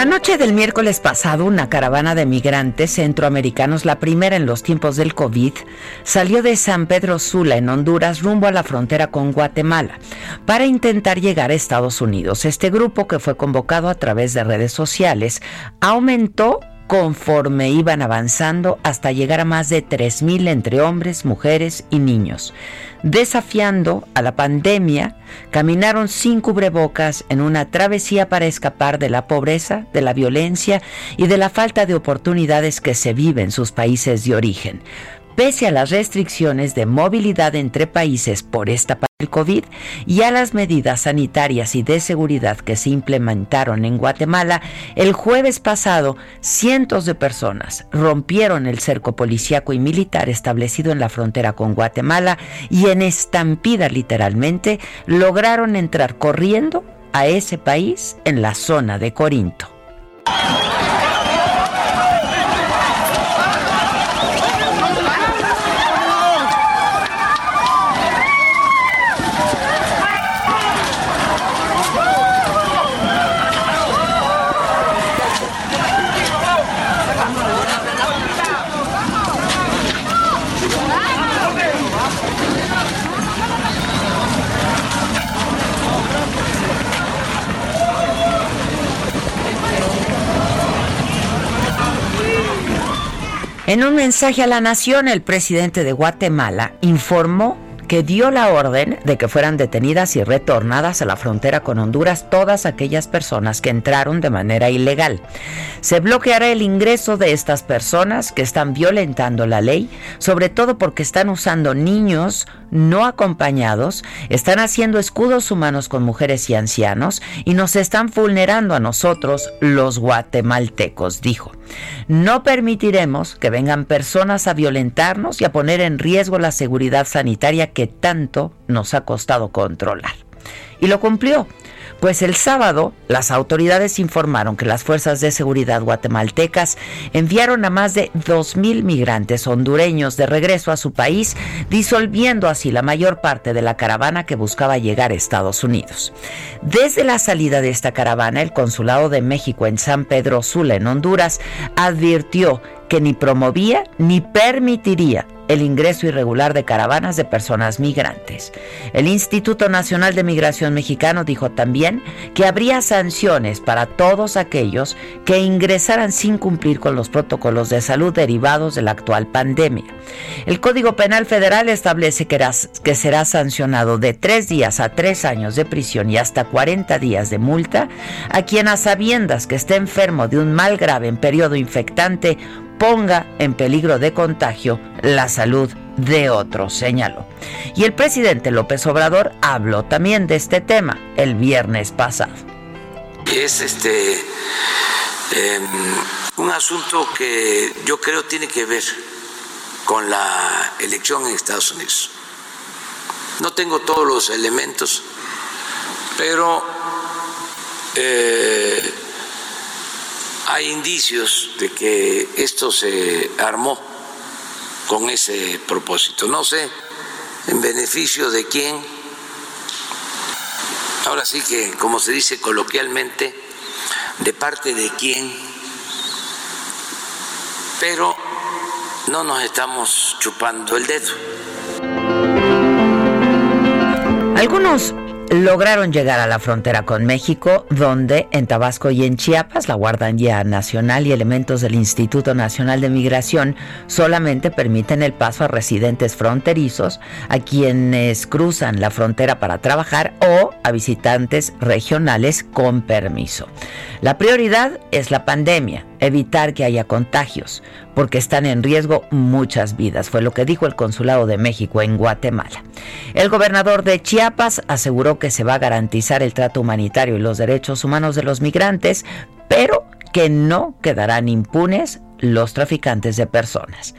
La noche del miércoles pasado, una caravana de migrantes centroamericanos, la primera en los tiempos del COVID, salió de San Pedro Sula, en Honduras, rumbo a la frontera con Guatemala, para intentar llegar a Estados Unidos. Este grupo, que fue convocado a través de redes sociales, aumentó conforme iban avanzando hasta llegar a más de 3.000 entre hombres, mujeres y niños. Desafiando a la pandemia, caminaron sin cubrebocas en una travesía para escapar de la pobreza, de la violencia y de la falta de oportunidades que se vive en sus países de origen. Pese a las restricciones de movilidad entre países por esta el COVID y a las medidas sanitarias y de seguridad que se implementaron en Guatemala, el jueves pasado cientos de personas rompieron el cerco policíaco y militar establecido en la frontera con Guatemala y en estampida literalmente lograron entrar corriendo a ese país en la zona de Corinto. En un mensaje a la nación, el presidente de Guatemala informó que dio la orden de que fueran detenidas y retornadas a la frontera con Honduras todas aquellas personas que entraron de manera ilegal. Se bloqueará el ingreso de estas personas que están violentando la ley, sobre todo porque están usando niños no acompañados, están haciendo escudos humanos con mujeres y ancianos y nos están vulnerando a nosotros los guatemaltecos, dijo. No permitiremos que vengan personas a violentarnos y a poner en riesgo la seguridad sanitaria que tanto nos ha costado controlar. Y lo cumplió pues el sábado las autoridades informaron que las fuerzas de seguridad guatemaltecas enviaron a más de 2.000 migrantes hondureños de regreso a su país, disolviendo así la mayor parte de la caravana que buscaba llegar a Estados Unidos. Desde la salida de esta caravana, el Consulado de México en San Pedro Sula, en Honduras, advirtió que ni promovía ni permitiría el ingreso irregular de caravanas de personas migrantes. El Instituto Nacional de Migración Mexicano dijo también que habría sanciones para todos aquellos que ingresaran sin cumplir con los protocolos de salud derivados de la actual pandemia. El Código Penal Federal establece que, será sancionado de tres días a tres años de prisión y hasta 40 días de multa a quien a sabiendas que esté enfermo de un mal grave en periodo infectante ponga en peligro de contagio la salud de otros, señaló. Y el presidente López Obrador habló también de este tema el viernes pasado. Es este em, un asunto que yo creo tiene que ver con la elección en Estados Unidos. No tengo todos los elementos, pero eh, hay indicios de que esto se armó con ese propósito. No sé en beneficio de quién. Ahora sí que, como se dice coloquialmente, de parte de quién. Pero no nos estamos chupando el dedo. Algunos lograron llegar a la frontera con México, donde en Tabasco y en Chiapas la Guardia Nacional y elementos del Instituto Nacional de Migración solamente permiten el paso a residentes fronterizos, a quienes cruzan la frontera para trabajar o a visitantes regionales con permiso. La prioridad es la pandemia evitar que haya contagios, porque están en riesgo muchas vidas, fue lo que dijo el Consulado de México en Guatemala. El gobernador de Chiapas aseguró que se va a garantizar el trato humanitario y los derechos humanos de los migrantes, pero que no quedarán impunes los traficantes de personas.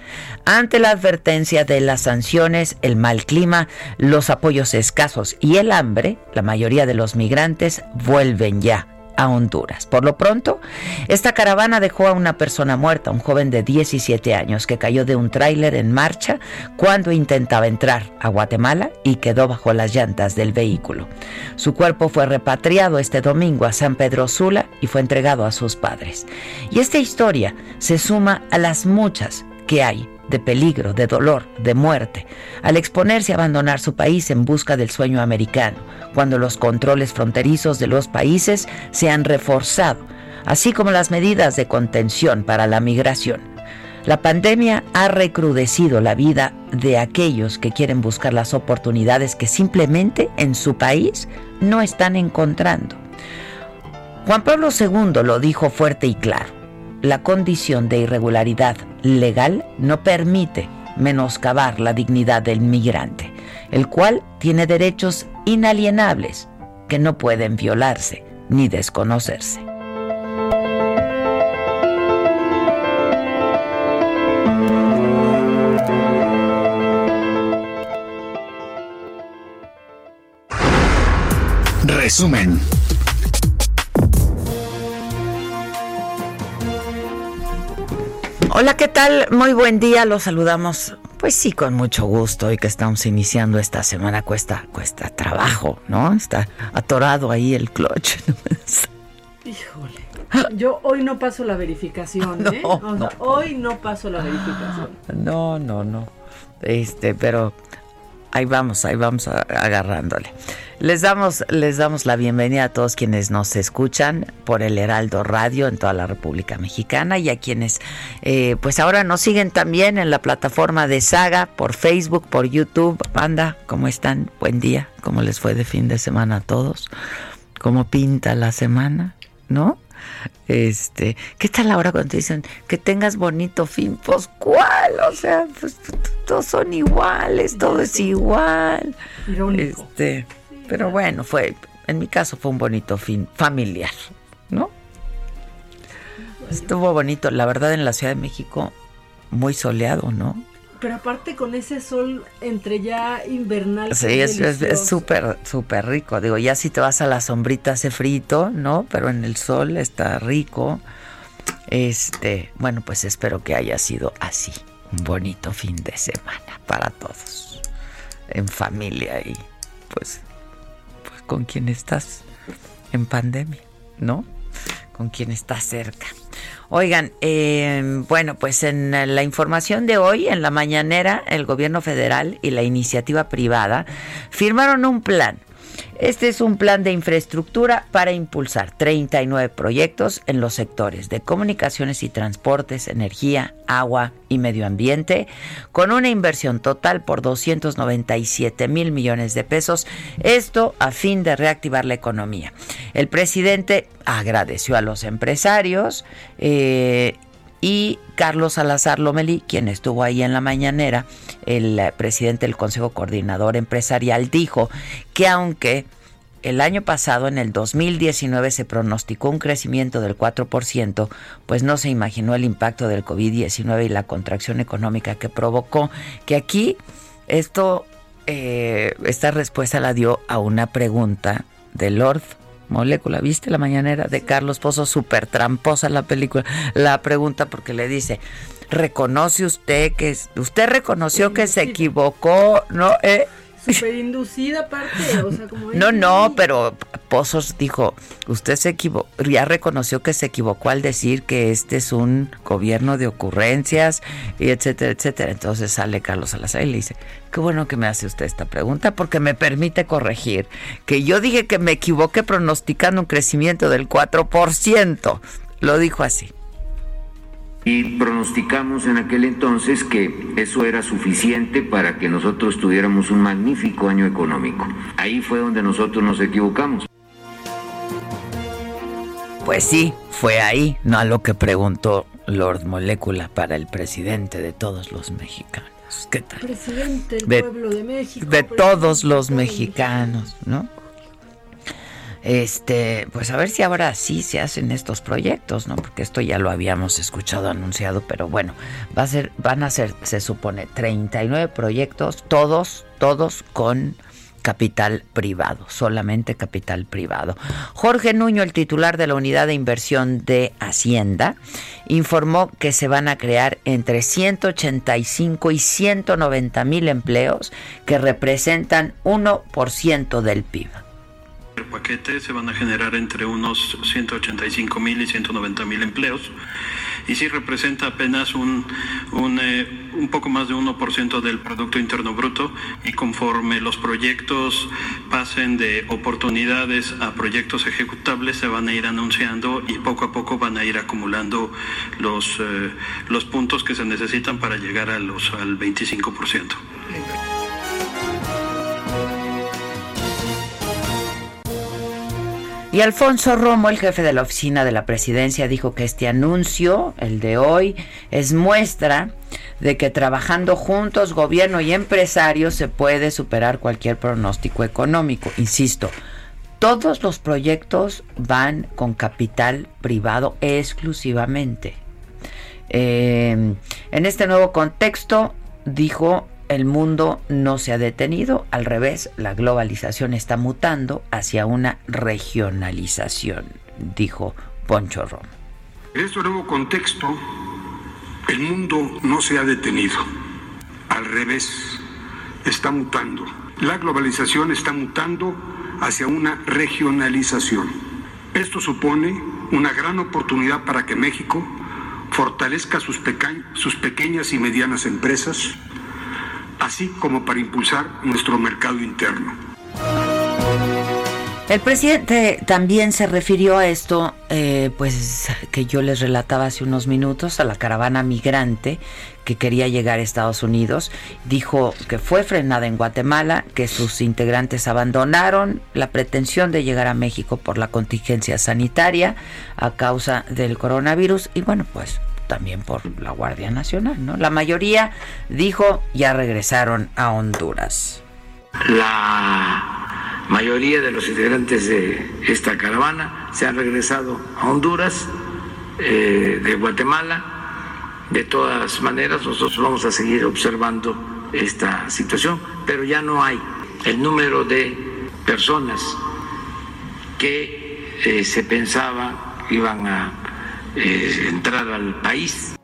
Ante la advertencia de las sanciones, el mal clima, los apoyos escasos y el hambre, la mayoría de los migrantes vuelven ya a Honduras. Por lo pronto, esta caravana dejó a una persona muerta, un joven de 17 años que cayó de un tráiler en marcha cuando intentaba entrar a Guatemala y quedó bajo las llantas del vehículo. Su cuerpo fue repatriado este domingo a San Pedro Sula y fue entregado a sus padres. Y esta historia se suma a las muchas que hay de peligro, de dolor, de muerte, al exponerse a abandonar su país en busca del sueño americano, cuando los controles fronterizos de los países se han reforzado, así como las medidas de contención para la migración. La pandemia ha recrudecido la vida de aquellos que quieren buscar las oportunidades que simplemente en su país no están encontrando. Juan Pablo II lo dijo fuerte y claro la condición de irregularidad legal no permite menoscabar la dignidad del migrante, el cual tiene derechos inalienables que no pueden violarse ni desconocerse. Resumen. Hola, ¿qué tal? Muy buen día, los saludamos. Pues sí, con mucho gusto y que estamos iniciando esta semana cuesta cuesta trabajo, ¿no? Está atorado ahí el clutch. Híjole. Yo hoy no paso la verificación, ¿eh? hoy no paso la verificación. No, no, no. Este, pero ahí vamos, ahí vamos agarrándole. Les damos, les damos la bienvenida a todos quienes nos escuchan por el Heraldo Radio en toda la República Mexicana y a quienes eh, pues ahora nos siguen también en la plataforma de Saga, por Facebook, por YouTube. Anda, ¿cómo están? Buen día. ¿Cómo les fue de fin de semana a todos? ¿Cómo pinta la semana? ¿No? Este, ¿qué tal ahora cuando dicen que tengas bonito fin? Pues cuál, o sea, pues todos son iguales, todo es igual. Este, pero bueno, fue, en mi caso fue un bonito fin familiar, ¿no? Estuvo bonito, la verdad en la Ciudad de México muy soleado, ¿no? Pero aparte con ese sol entre ya invernal. Sí, es súper, súper rico. Digo, ya si te vas a la sombrita hace frito, ¿no? Pero en el sol está rico. Este, bueno, pues espero que haya sido así. Un bonito fin de semana para todos. En familia y pues, pues con quien estás en pandemia, ¿no? Con quien estás cerca. Oigan, eh, bueno, pues en la información de hoy, en la mañanera, el gobierno federal y la iniciativa privada firmaron un plan este es un plan de infraestructura para impulsar 39 proyectos en los sectores de comunicaciones y transportes, energía, agua y medio ambiente, con una inversión total por 297 mil millones de pesos, esto a fin de reactivar la economía. El presidente agradeció a los empresarios eh, y Carlos Salazar Lomelí, quien estuvo ahí en la mañanera, el eh, presidente del Consejo Coordinador Empresarial, dijo que aunque el año pasado, en el 2019, se pronosticó un crecimiento del 4%, pues no se imaginó el impacto del COVID-19 y la contracción económica que provocó, que aquí esto, eh, esta respuesta la dio a una pregunta de Lord Molécula, ¿viste la mañanera de Carlos Pozo? Súper tramposa la película. La pregunta porque le dice, ¿reconoce usted que usted reconoció que se equivocó, no? ¿Eh? Súper inducida aparte, o sea, como... No, no, pero Pozos dijo, usted se equivocó, ya reconoció que se equivocó al decir que este es un gobierno de ocurrencias, y etcétera, etcétera. Entonces sale Carlos Salazar y le dice, qué bueno que me hace usted esta pregunta porque me permite corregir que yo dije que me equivoqué pronosticando un crecimiento del 4%. Lo dijo así. Y pronosticamos en aquel entonces que eso era suficiente para que nosotros tuviéramos un magnífico año económico. Ahí fue donde nosotros nos equivocamos. pues sí, fue ahí, no a lo que preguntó Lord Molécula para el presidente de todos los mexicanos. ¿Qué tal? Presidente del pueblo de México. De todos los mexicanos, ¿no? Este, pues a ver si ahora sí se hacen estos proyectos, ¿no? Porque esto ya lo habíamos escuchado anunciado, pero bueno, va a ser, van a ser, se supone, 39 proyectos, todos, todos con capital privado, solamente capital privado. Jorge Nuño, el titular de la Unidad de Inversión de Hacienda, informó que se van a crear entre 185 y 190 mil empleos que representan 1% del PIB paquete se van a generar entre unos 185 mil y 190 mil empleos. Y sí representa apenas un, un, eh, poco más de 1% del Producto Interno Bruto. Y conforme los proyectos pasen de oportunidades a proyectos ejecutables se van a ir anunciando y poco a poco van a ir acumulando los, eh, los puntos que se necesitan para llegar a los, al 25%. Y Alfonso Romo, el jefe de la oficina de la presidencia, dijo que este anuncio, el de hoy, es muestra de que trabajando juntos, gobierno y empresarios, se puede superar cualquier pronóstico económico. Insisto, todos los proyectos van con capital privado exclusivamente. Eh, en este nuevo contexto, dijo el mundo no se ha detenido, al revés, la globalización está mutando hacia una regionalización, dijo Poncho Rom. En este nuevo contexto, el mundo no se ha detenido, al revés, está mutando. La globalización está mutando hacia una regionalización. Esto supone una gran oportunidad para que México fortalezca sus pequeñas y medianas empresas, así como para impulsar nuestro mercado interno. El presidente también se refirió a esto, eh, pues que yo les relataba hace unos minutos, a la caravana migrante que quería llegar a Estados Unidos. Dijo que fue frenada en Guatemala, que sus integrantes abandonaron la pretensión de llegar a México por la contingencia sanitaria a causa del coronavirus y bueno, pues también por la Guardia Nacional, ¿no? La mayoría dijo ya regresaron a Honduras. La mayoría de los integrantes de esta caravana se han regresado a Honduras, eh, de Guatemala. De todas maneras, nosotros vamos a seguir observando esta situación, pero ya no hay el número de personas que eh, se pensaba iban a eh, entrar al país.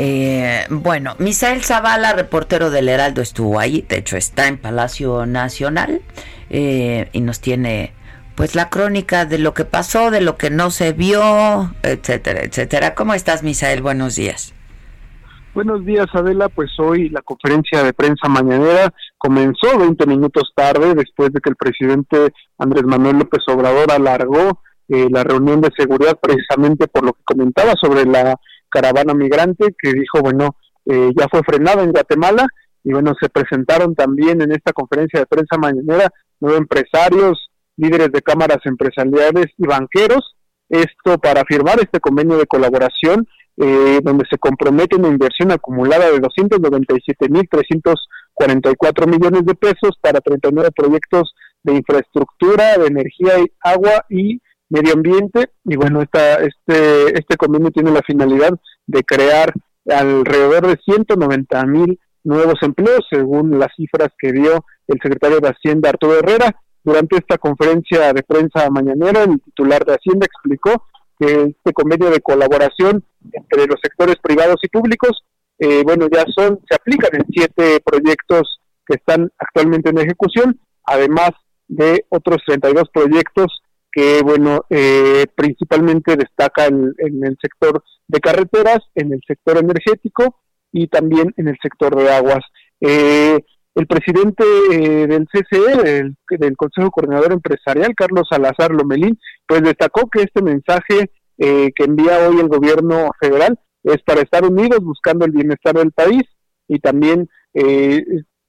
Eh, bueno, Misael Zavala, reportero del Heraldo, estuvo ahí, de hecho está en Palacio Nacional eh, y nos tiene pues la crónica de lo que pasó, de lo que no se vio, etcétera, etcétera. ¿Cómo estás, Misael? Buenos días. Buenos días, Adela. Pues hoy la conferencia de prensa mañanera comenzó 20 minutos tarde después de que el presidente Andrés Manuel López Obrador alargó eh, la reunión de seguridad precisamente por lo que comentaba sobre la caravana migrante que dijo, bueno, eh, ya fue frenada en Guatemala y bueno, se presentaron también en esta conferencia de prensa mañanera nueve empresarios, líderes de cámaras empresariales y banqueros, esto para firmar este convenio de colaboración eh, donde se compromete una inversión acumulada de 297.344 millones de pesos para 39 proyectos de infraestructura, de energía y agua y medio ambiente y bueno, esta, este, este convenio tiene la finalidad de crear alrededor de 190 mil nuevos empleos, según las cifras que dio el secretario de Hacienda Arturo Herrera. Durante esta conferencia de prensa mañanera, el titular de Hacienda explicó que este convenio de colaboración entre los sectores privados y públicos, eh, bueno, ya son, se aplican en siete proyectos que están actualmente en ejecución, además de otros 32 proyectos que bueno, eh, principalmente destaca en, el sector de carreteras, en el sector energético y también en el sector de aguas. Eh, el presidente eh, del CCE, del, Consejo Coordinador Empresarial, Carlos Salazar Lomelín, pues destacó que este mensaje que envía hoy el gobierno federal es para estar unidos buscando el bienestar del país y también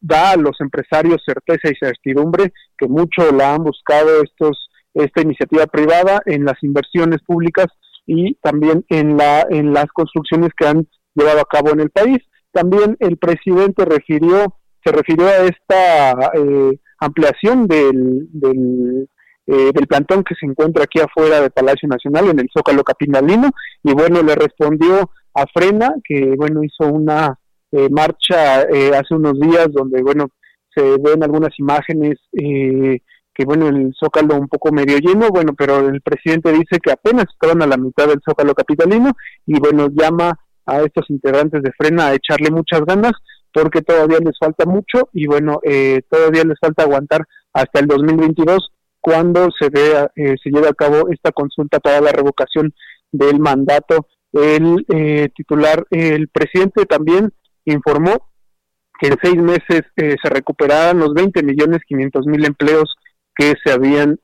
da a los empresarios certeza y certidumbre que mucho la han buscado estos esta iniciativa privada en las inversiones públicas y también en la en las construcciones que han llevado a cabo en el país. También el presidente refirió se refirió a esta eh, ampliación del, del, eh, plantón que se encuentra aquí afuera del Palacio Nacional en el Zócalo Capitalino y bueno le respondió a Frena que bueno hizo una eh, marcha hace unos días donde bueno se ven algunas imágenes que bueno el Zócalo un poco medio lleno bueno pero el presidente dice que apenas estaban a la mitad del Zócalo Capitalino y bueno llama a estos integrantes de Frena a echarle muchas ganas porque todavía les falta mucho y bueno, eh, todavía les falta aguantar hasta el 2022 cuando se eh, se lleve a cabo esta consulta para la revocación del mandato. El eh, titular, el presidente también informó que en seis meses se recuperarán los 20 millones 500 mil empleos que se habían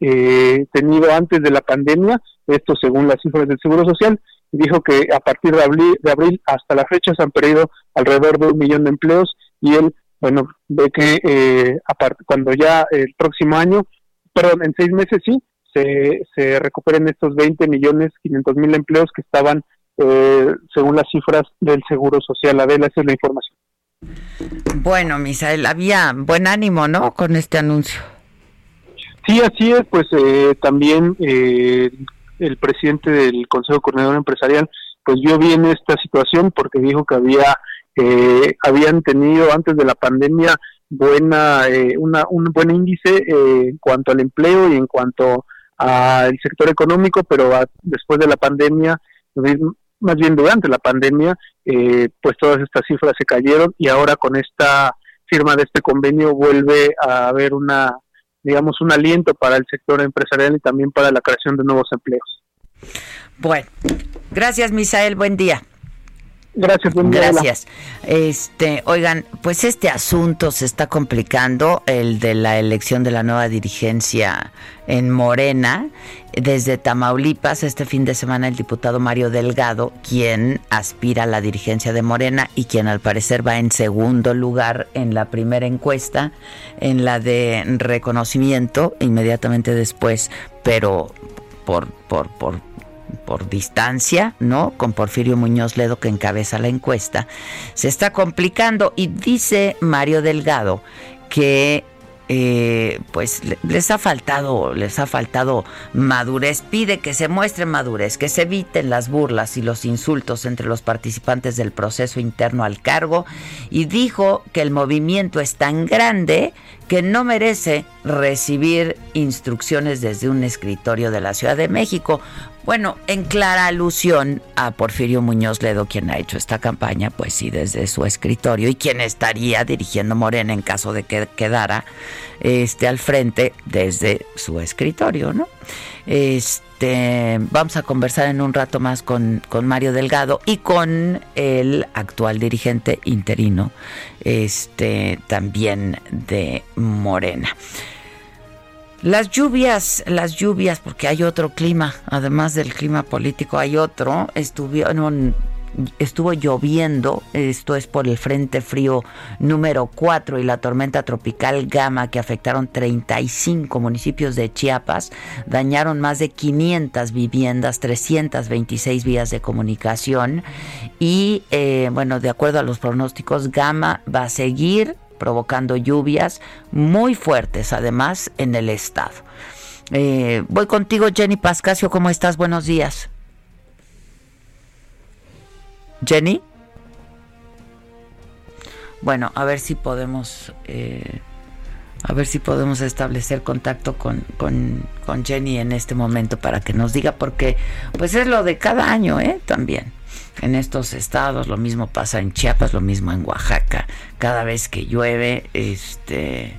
tenido antes de la pandemia, esto según las cifras del Seguro Social, dijo que a partir de abril, de abril hasta la fecha se han perdido alrededor de un millón de empleos y él, bueno, ve que eh, cuando ya el próximo año, perdón, en seis meses sí, se, se recuperen estos 20 millones 500 mil empleos que estaban eh, según las cifras del Seguro Social. Adela, esa es la información. Bueno, Misael, había buen ánimo, ¿no? Con este anuncio. Sí, así es, pues eh, también eh, el presidente del Consejo Coordinador Empresarial pues vio bien esta situación porque dijo que había eh, habían tenido antes de la pandemia buena eh, una, un buen índice eh, en cuanto al empleo y en cuanto al sector económico pero después de la pandemia más bien durante la pandemia pues todas estas cifras se cayeron y ahora con esta firma de este convenio vuelve a haber una digamos, un aliento para el sector empresarial y también para la creación de nuevos empleos. Bueno, gracias Misael, buen día. Gracias, buen. Gracias. Este, oigan, pues este asunto se está complicando, el de la elección de la nueva dirigencia en Morena. Desde Tamaulipas, este fin de semana, el diputado Mario Delgado, quien aspira a la dirigencia de Morena y quien al parecer va en segundo lugar en la primera encuesta, en la de reconocimiento, inmediatamente después, pero por, por, por por distancia, ¿no? Con Porfirio Muñoz Ledo que encabeza la encuesta, se está complicando y dice Mario Delgado que eh, pues les ha faltado, les ha faltado madurez. Pide que se muestre madurez, que se eviten las burlas y los insultos entre los participantes del proceso interno al cargo y dijo que el movimiento es tan grande que no merece recibir instrucciones desde un escritorio de la Ciudad de México. Bueno, en clara alusión a Porfirio Muñoz Ledo, quien ha hecho esta campaña, pues sí, desde su escritorio, y quien estaría dirigiendo Morena en caso de que quedara este, al frente desde su escritorio, ¿no? Este, vamos a conversar en un rato más con, con Mario Delgado y con el actual dirigente interino, este, también de Morena. Las lluvias, las lluvias, porque hay otro clima, además del clima político, hay otro, estuvieron estuvo lloviendo, esto es por el Frente Frío número 4 y la tormenta tropical Gama que afectaron 35 municipios de Chiapas, dañaron más de 500 viviendas, 326 vías de comunicación. Y eh, bueno, de acuerdo a los pronósticos, Gama va a seguir provocando lluvias muy fuertes, además, en el estado. Eh, voy contigo, Jenny Pascasio, ¿cómo estás? Buenos días. Jenny. Bueno, a ver si podemos, eh, a ver si podemos establecer contacto con, con, con Jenny en este momento para que nos diga, porque pues es lo de cada año, ¿eh? También en estos estados, lo mismo pasa en Chiapas, lo mismo en Oaxaca. Cada vez que llueve, este,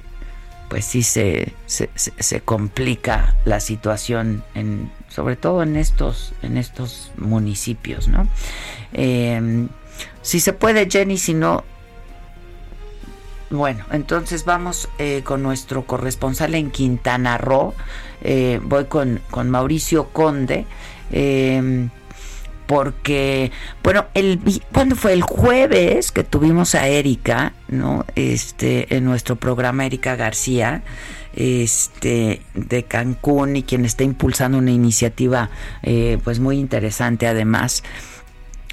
pues sí se, se, complica la situación, en, sobre todo en estos, en estos municipios, ¿no? Em, si se puede, Jenny, si no, bueno, entonces vamos eh, con nuestro corresponsal en Quintana Roo. Eh, voy con, con Mauricio Conde. Porque, bueno, el, ¿cuándo fue? El jueves que tuvimos a Erika, ¿no? Este, en nuestro programa Erika García, este, de Cancún y quien está impulsando una iniciativa eh, pues muy interesante además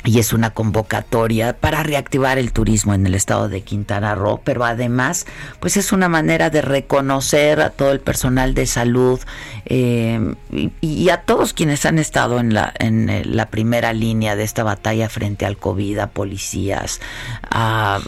y es una convocatoria para reactivar el turismo en el estado de Quintana Roo, pero además, pues es una manera de reconocer a todo el personal de salud eh, y, a todos quienes han estado en la, en eh, la primera línea de esta batalla frente al COVID, a policías, a,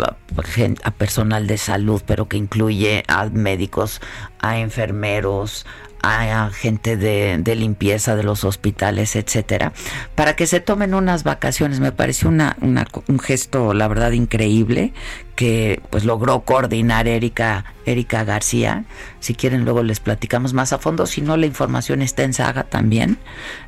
a personal de salud, pero que incluye a médicos, a enfermeros, a gente de, limpieza de los hospitales, etcétera, para que se tomen unas vacaciones. Me pareció una, un gesto, la verdad, increíble que pues logró coordinar Erika, Erika García. Si quieren luego les platicamos más a fondo. Si no, la información está en Saga también.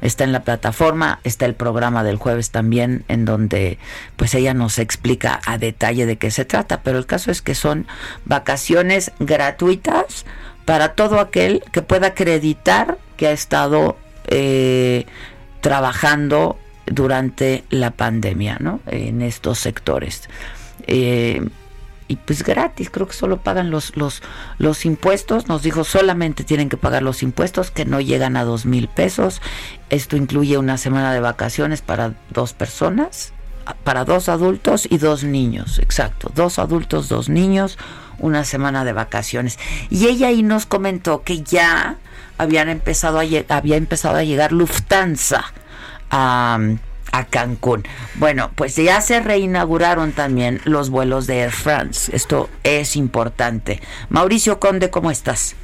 Está en la plataforma, está el programa del jueves también, en donde pues ella nos explica a detalle de qué se trata. Pero el caso es que son vacaciones gratuitas para todo aquel que pueda acreditar que ha estado eh, trabajando durante la pandemia, ¿no? En estos sectores. Eh, y pues gratis, creo que solo pagan los, los, los impuestos, nos dijo solamente tienen que pagar los impuestos que no llegan a dos mil pesos, esto incluye una semana de vacaciones para dos personas, para dos adultos y dos niños, exacto, dos adultos, dos niños, una semana de vacaciones. Y ella ahí nos comentó que ya habían empezado a había empezado a llegar Lufthansa a, a Cancún. Bueno, pues ya se reinauguraron también los vuelos de Air France. Esto es importante. Mauricio Conde, ¿cómo estás?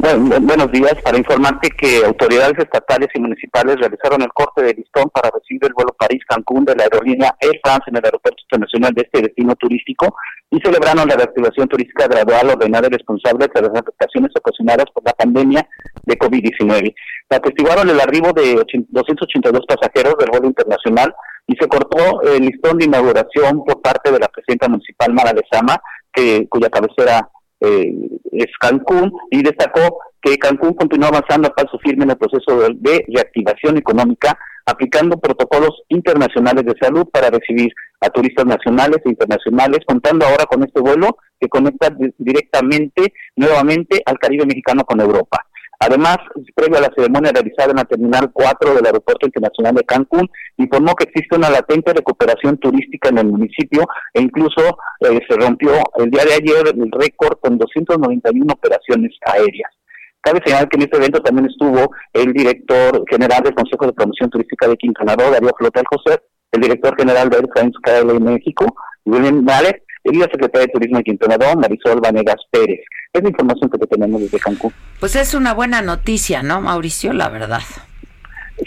Bueno, buenos días. Para informarte que autoridades estatales y municipales realizaron el corte de listón para recibir el vuelo París-Cancún de la aerolínea Air France en el Aeropuerto Internacional de este destino turístico y celebraron la reactivación turística gradual, ordenada y responsable tras las afectaciones ocasionadas por la pandemia de COVID-19. Atestiguaron el arribo de 282 pasajeros del vuelo internacional y se cortó el listón de inauguración por parte de la presidenta municipal Mara Lezama, que, cuya cabecera eh, es Cancún y destacó que Cancún continúa avanzando a paso firme en el proceso de, reactivación económica, aplicando protocolos internacionales de salud para recibir a turistas nacionales e internacionales, contando ahora con este vuelo que conecta directamente nuevamente al Caribe mexicano con Europa. Además, previo a la ceremonia realizada en la Terminal 4 del Aeropuerto Internacional de Cancún, informó que existe una latente recuperación turística en el municipio e incluso eh, se rompió el día de ayer el récord con 291 operaciones aéreas. Cabe señalar que en este evento también estuvo el director general del Consejo de Promoción Turística de Quintana Roo, Darío Flota José, el director general de Air France México, William Malek, y la secretaria de Turismo de Quintana Roo, Marisol Vanegas Pérez. Es la información que tenemos desde Cancún. Pues es una buena noticia, ¿no, Mauricio? La verdad.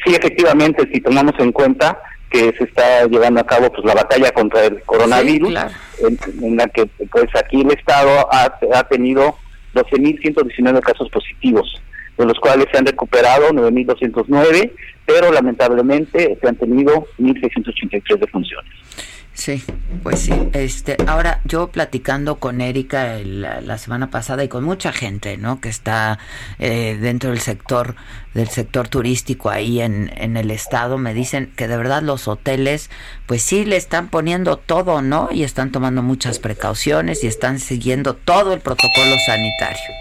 Sí, efectivamente, si tomamos en cuenta que se está llevando a cabo pues la batalla contra el coronavirus, en, la que pues aquí el Estado ha, ha tenido 12.119 casos positivos, de los cuales se han recuperado 9.209, pero lamentablemente se han tenido 1.683 defunciones. Sí, pues sí. Este, ahora yo platicando con Erika la, semana pasada y con mucha gente, ¿no? Que está eh, dentro del sector del sector turístico ahí en, en el estado, me dicen que de verdad los hoteles, pues sí le están poniendo todo, ¿no? Y están tomando muchas precauciones y están siguiendo todo el protocolo sanitario.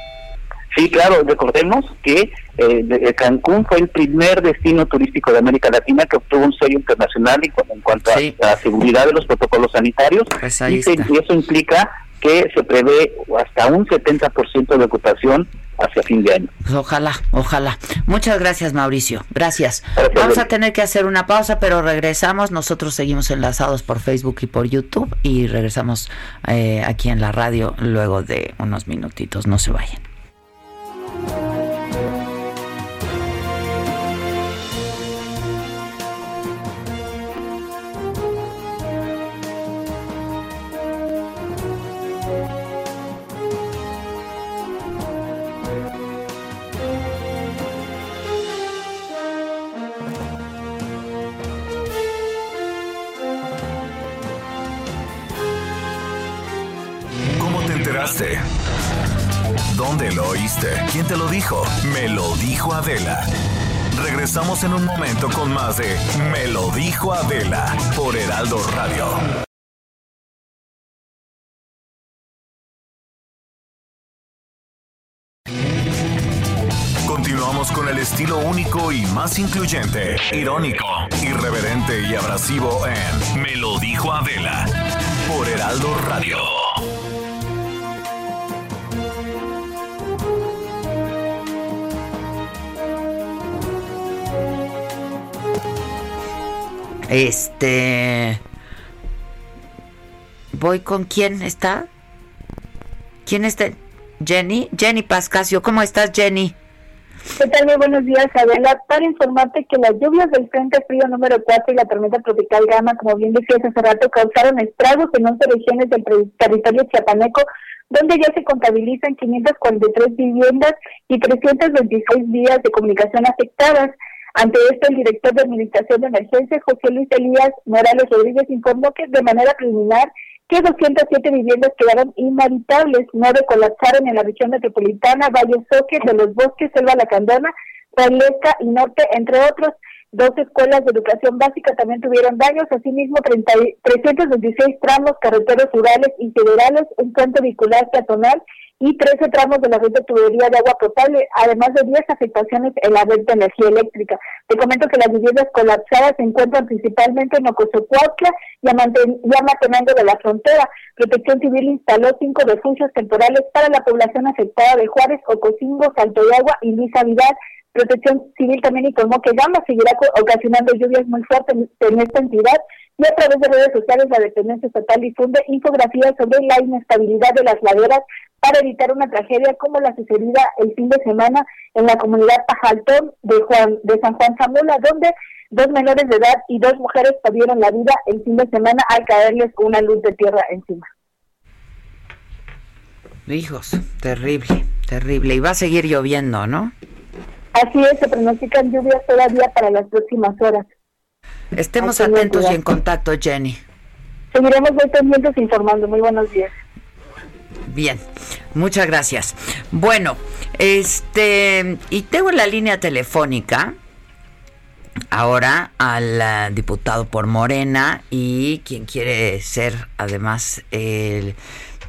Sí, claro, recordemos que eh, Cancún fue el primer destino turístico de América Latina que obtuvo un sello internacional en, cuanto a la seguridad de los protocolos sanitarios pues y, eso implica que se prevé hasta un 70% de ocupación hacia fin de año. Pues ojalá, ojalá. Muchas gracias, Mauricio. Gracias. Vamos a tener que hacer una pausa, pero regresamos. Nosotros seguimos enlazados por Facebook y por YouTube y regresamos eh, aquí en la radio luego de unos minutitos. No se vayan. ¿Quién te lo dijo? Me lo dijo Adela. Regresamos en un momento con más de Me lo dijo Adela por Heraldo Radio. Regresamos con el estilo único y más incluyente, irónico, irreverente y abrasivo en Me lo dijo Adela por Heraldo Radio. Este. Voy con quién está. ¿Quién está? Jenny. Jenny Pascasio. ¿Cómo estás, Jenny? ¿Qué tal? Muy buenos días, Adela. Para informarte que las lluvias del Frente Frío número 4 y la tormenta tropical Gama, como bien decías hace rato, causaron estragos en 11 regiones del territorio chiapaneco, donde ya se contabilizan 543 viviendas y 326 vías de comunicación afectadas. Ante esto, el director de Administración de Emergencia, José Luis Elías Morales Rodríguez, informó que de manera preliminar que 207 viviendas quedaron inhabitables, nueve colapsaron en la región metropolitana, Valle Soque, de los Bosques, Selva Lacandona, Valesca y Norte, entre otros. Dos escuelas de educación básica también tuvieron daños, asimismo 30, 326 tramos carreteros rurales y federales, un puente vehicular peatonal y 13 tramos de la red de tubería de agua potable, además de 10 afectaciones en la red de energía eléctrica. Te comento que las viviendas colapsadas se encuentran principalmente en Ocosocuautla y Amatenango de la Frontera. Protección Civil instaló cinco refugios temporales para la población afectada de Juárez, Ocosingo, Salto de Agua y Luisa Vidal. Protección Civil también informó que Gama seguirá ocasionando lluvias muy fuertes en esta entidad y a través de redes sociales la dependencia estatal difunde infografías sobre la inestabilidad de las laderas para evitar una tragedia como la sucedida el fin de semana en la comunidad Pajaltón de Juan de San Juan Zamula, donde dos menores de edad y dos mujeres perdieron la vida el fin de semana al caerles una luz de tierra encima. Hijos, terrible, terrible. Y va a seguir lloviendo, ¿no? Así es, se pronostican lluvias todavía para las próximas horas. Estemos atentos y en contacto, Jenny. Seguiremos muy pendientes informando. Muy buenos días. Bien, muchas gracias. Bueno, este, y tengo en la línea telefónica ahora al eh, diputado por Morena y quien quiere ser además el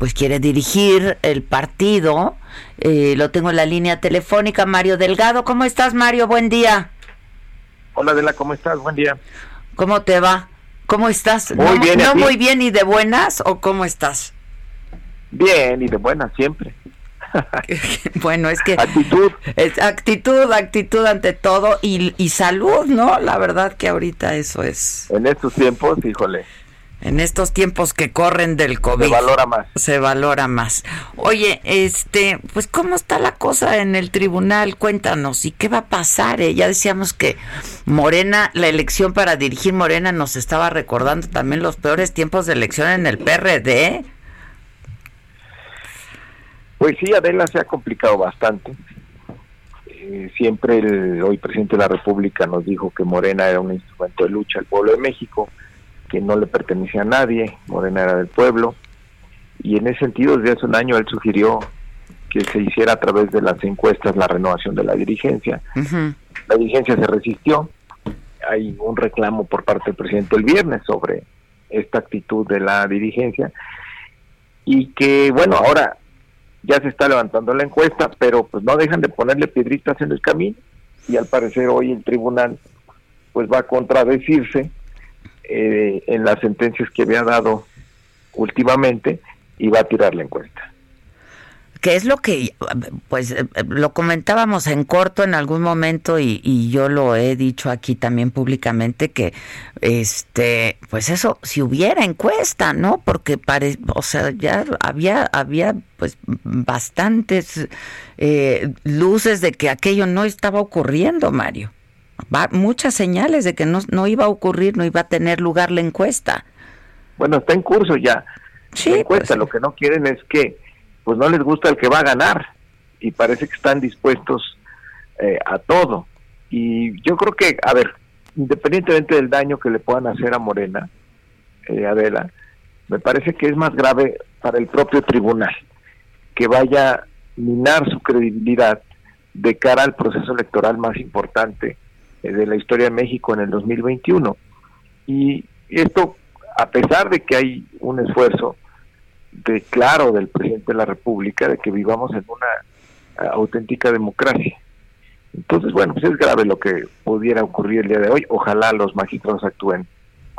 pues quiere dirigir el partido. Eh, lo tengo en la línea telefónica, Mario Delgado. ¿Cómo estás, Mario? Buen día. Hola, Adela, ¿cómo estás? Buen día. ¿Cómo te va? ¿Cómo estás? Muy ¿No, bien. ¿No muy bien y de buenas o cómo estás? Bien y de buenas siempre. bueno, es que... Actitud. Es actitud, actitud ante todo y, y salud, ¿no? La verdad que ahorita eso es... En estos tiempos, híjole. En estos tiempos que corren del COVID. Se valora más. Se valora más. Oye, este, pues cómo está la cosa en el tribunal, cuéntanos, ¿y qué va a pasar? Eh? Ya decíamos que Morena, la elección para dirigir Morena nos estaba recordando también los peores tiempos de elección en el PRD. Pues sí, Adela se ha complicado bastante. Eh, siempre el hoy presidente de la República nos dijo que Morena era un instrumento de lucha al pueblo de México, que no le pertenecía a nadie, Morena era del pueblo, y en ese sentido desde hace un año él sugirió que se hiciera a través de las encuestas la renovación de la dirigencia. La dirigencia se resistió, hay un reclamo por parte del presidente el viernes sobre esta actitud de la dirigencia, y que bueno, ahora ya se está levantando la encuesta, pero pues no dejan de ponerle piedritas en el camino y al parecer hoy el tribunal pues va a contradecirse eh, en las sentencias que había dado últimamente y va a tirar la encuesta que es lo que, pues lo comentábamos en corto en algún momento y, y, yo lo he dicho aquí también públicamente que, este, pues eso, si hubiera encuesta, ¿no? Porque pare, o sea, ya había, había pues bastantes eh, luces de que aquello no estaba ocurriendo, Mario. Va, muchas señales de que no, no iba a ocurrir, no iba a tener lugar la encuesta. Bueno, está en curso ya. Sí, la encuesta, pues, lo que no quieren es que pues no les gusta el que va a ganar y parece que están dispuestos eh, a todo. Y yo creo que, a ver, independientemente del daño que le puedan hacer a Morena, eh, Adela, me parece que es más grave para el propio tribunal que vaya a minar su credibilidad de cara al proceso electoral más importante de la historia de México en el 2021. Y esto, a pesar de que hay un esfuerzo de claro del presidente de la República de que vivamos en una uh, auténtica democracia. Entonces, bueno, pues es grave lo que pudiera ocurrir el día de hoy. Ojalá los magistrados actúen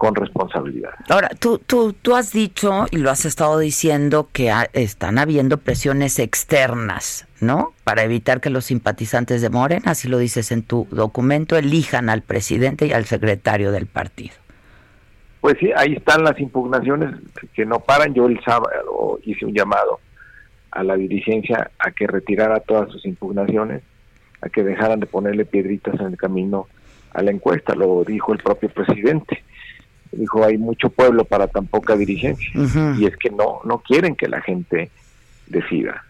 con responsabilidad. Ahora, tú, tú, tú has dicho y lo has estado diciendo que están habiendo presiones externas, ¿no? Para evitar que los simpatizantes de Morena, así lo dices en tu documento, elijan al presidente y al secretario del partido. Pues sí, ahí están las impugnaciones que no paran. Yo el sábado hice un llamado a la dirigencia a que retirara todas sus impugnaciones, a que dejaran de ponerle piedritas en el camino a la encuesta, lo dijo el propio presidente. Dijo, hay mucho pueblo para tan poca dirigencia. Y es que no, no quieren que la gente decida.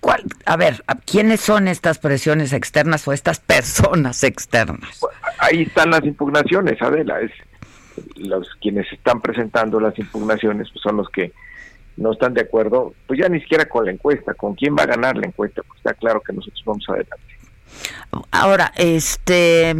¿Cuál? A ver, ¿quiénes son estas presiones externas o estas personas externas? Ahí están las impugnaciones, Adela. Es, los quienes están presentando las impugnaciones pues son los que no están de acuerdo, pues ya ni siquiera con la encuesta, con quién va a ganar la encuesta, pues está claro que nosotros vamos adelante. Ahora, este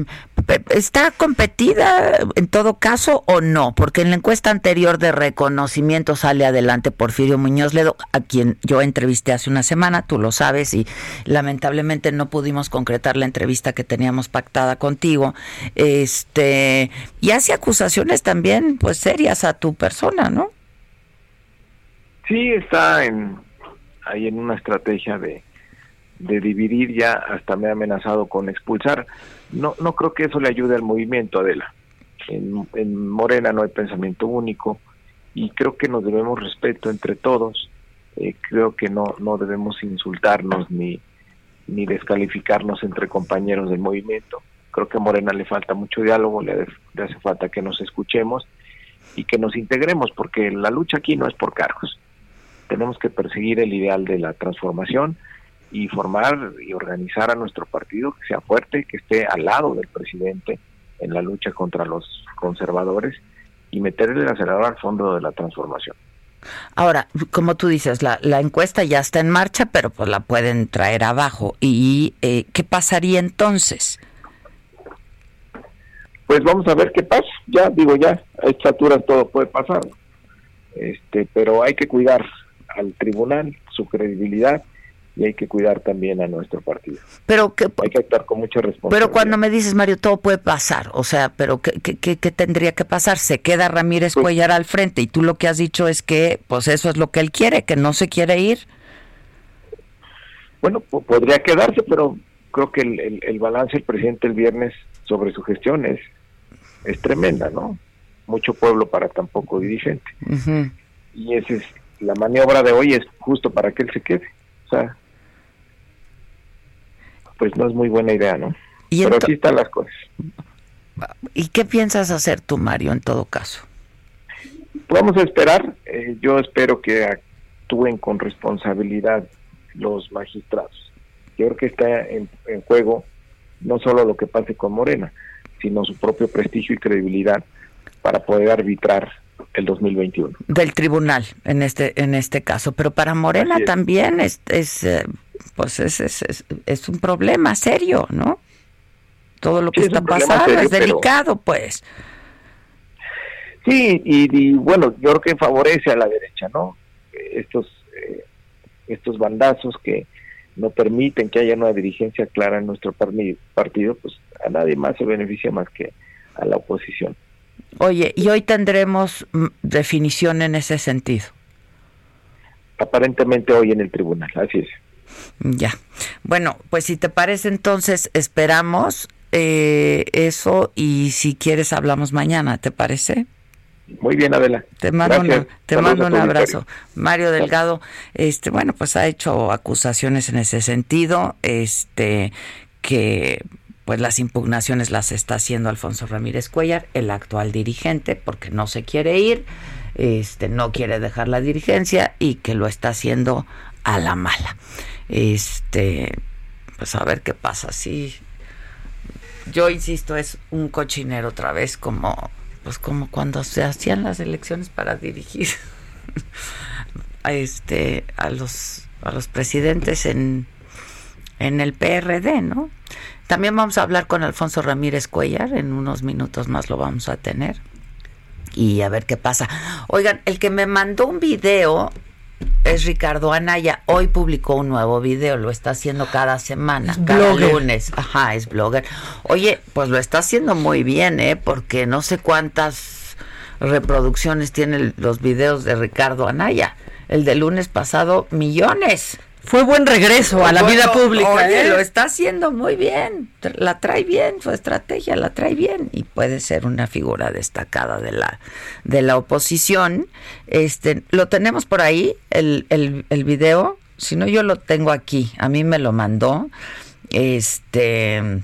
está competida en todo caso o no, porque en la encuesta anterior de reconocimiento sale adelante Porfirio Muñoz Ledo, a quien yo entrevisté hace una semana, tú lo sabes y lamentablemente no pudimos concretar la entrevista que teníamos pactada contigo. Este, y hace acusaciones también pues serias a tu persona, ¿no? Sí, está en, ahí en una estrategia de, de dividir ya, hasta me ha amenazado con expulsar. No, no creo que eso le ayude al movimiento, Adela. En, en Morena no hay pensamiento único y creo que nos debemos respeto entre todos. Eh, creo que no, no debemos insultarnos ni, ni descalificarnos entre compañeros del movimiento. Creo que a Morena le falta mucho diálogo, le hace falta que nos escuchemos y que nos integremos, porque la lucha aquí no es por cargos tenemos que perseguir el ideal de la transformación y formar y organizar a nuestro partido que sea fuerte, que esté al lado del presidente en la lucha contra los conservadores y meterle el acelerador al fondo de la transformación. Ahora, como tú dices, la, la, encuesta ya está en marcha, pero pues la pueden traer abajo. ¿Y eh, qué pasaría entonces? Pues vamos a ver qué pasa. Ya digo, ya a estas alturas todo puede pasar. Este, pero hay que cuidar al tribunal, su credibilidad y hay que cuidar también a nuestro partido. Pero que, hay que actuar con mucha responsabilidad. Pero cuando me dices, Mario, todo puede pasar, o sea, pero ¿qué, qué, qué, tendría que pasar? Se queda Ramírez pues Cuellar al frente y tú lo que has dicho es que, pues eso es lo que él quiere, que no se quiere ir. Bueno, podría quedarse, pero creo que el, el, balance del presidente el viernes sobre su gestión es, es tremenda, ¿no? Mucho pueblo para tan poco dirigente. Y ese es la maniobra de hoy es justo para que él se quede. Pues no es muy buena idea, ¿no? Pero así están las cosas. ¿Y qué piensas hacer tú, Mario, en todo caso? Vamos a esperar. Eh, yo espero que actúen con responsabilidad los magistrados. Yo creo que está en, en juego no solo lo que pase con Morena, sino su propio prestigio y credibilidad para poder arbitrar el 2021. Del tribunal en este en este caso, pero para Morena también es, es eh, pues es, es, es, un problema serio, ¿no? Todo lo que está pasando es delicado, pues. Sí, y, bueno, yo creo que favorece a la derecha, ¿no? Estos eh, estos bandazos que no permiten que haya una dirigencia clara en nuestro partido, pues a nadie más se beneficia más que a la oposición. Oye, ¿y hoy tendremos mm, definición en ese sentido? Aparentemente hoy en el tribunal, así es. Ya. Bueno, pues si te parece entonces esperamos eh, eso y si quieres hablamos mañana, ¿te parece? Muy bien, Adela. Te mando, te mando un abrazo. Mario Delgado, este, bueno, pues ha hecho acusaciones en ese sentido, este, que pues las impugnaciones las está haciendo Alfonso Ramírez Cuellar, el actual dirigente, porque no se quiere ir, este, no quiere dejar la dirigencia y que lo está haciendo a la mala. Este, pues a ver qué pasa. Sí, yo insisto, es un cochinero otra vez, como, pues como cuando se hacían las elecciones para dirigir a este, a los, a los presidentes en, en el PRD, ¿no? También vamos a hablar con Alfonso Ramírez Cuellar, en unos minutos más lo vamos a tener. Y a ver qué pasa. Oigan, el que me mandó un video es Ricardo Anaya. Hoy publicó un nuevo video, lo está haciendo cada semana, cada lunes. Ajá, es blogger. Oye, pues lo está haciendo muy bien, ¿eh? Porque no sé cuántas reproducciones tienen los videos de Ricardo Anaya. El de lunes pasado, millones. Fue buen regreso a la vida pública. Oye, ¿eh? lo está haciendo muy bien. La trae bien, su estrategia la trae bien y puede ser una figura destacada de la de la oposición. Este, lo tenemos por ahí el, el, el video. Si no, yo lo tengo aquí. A mí me lo mandó. Este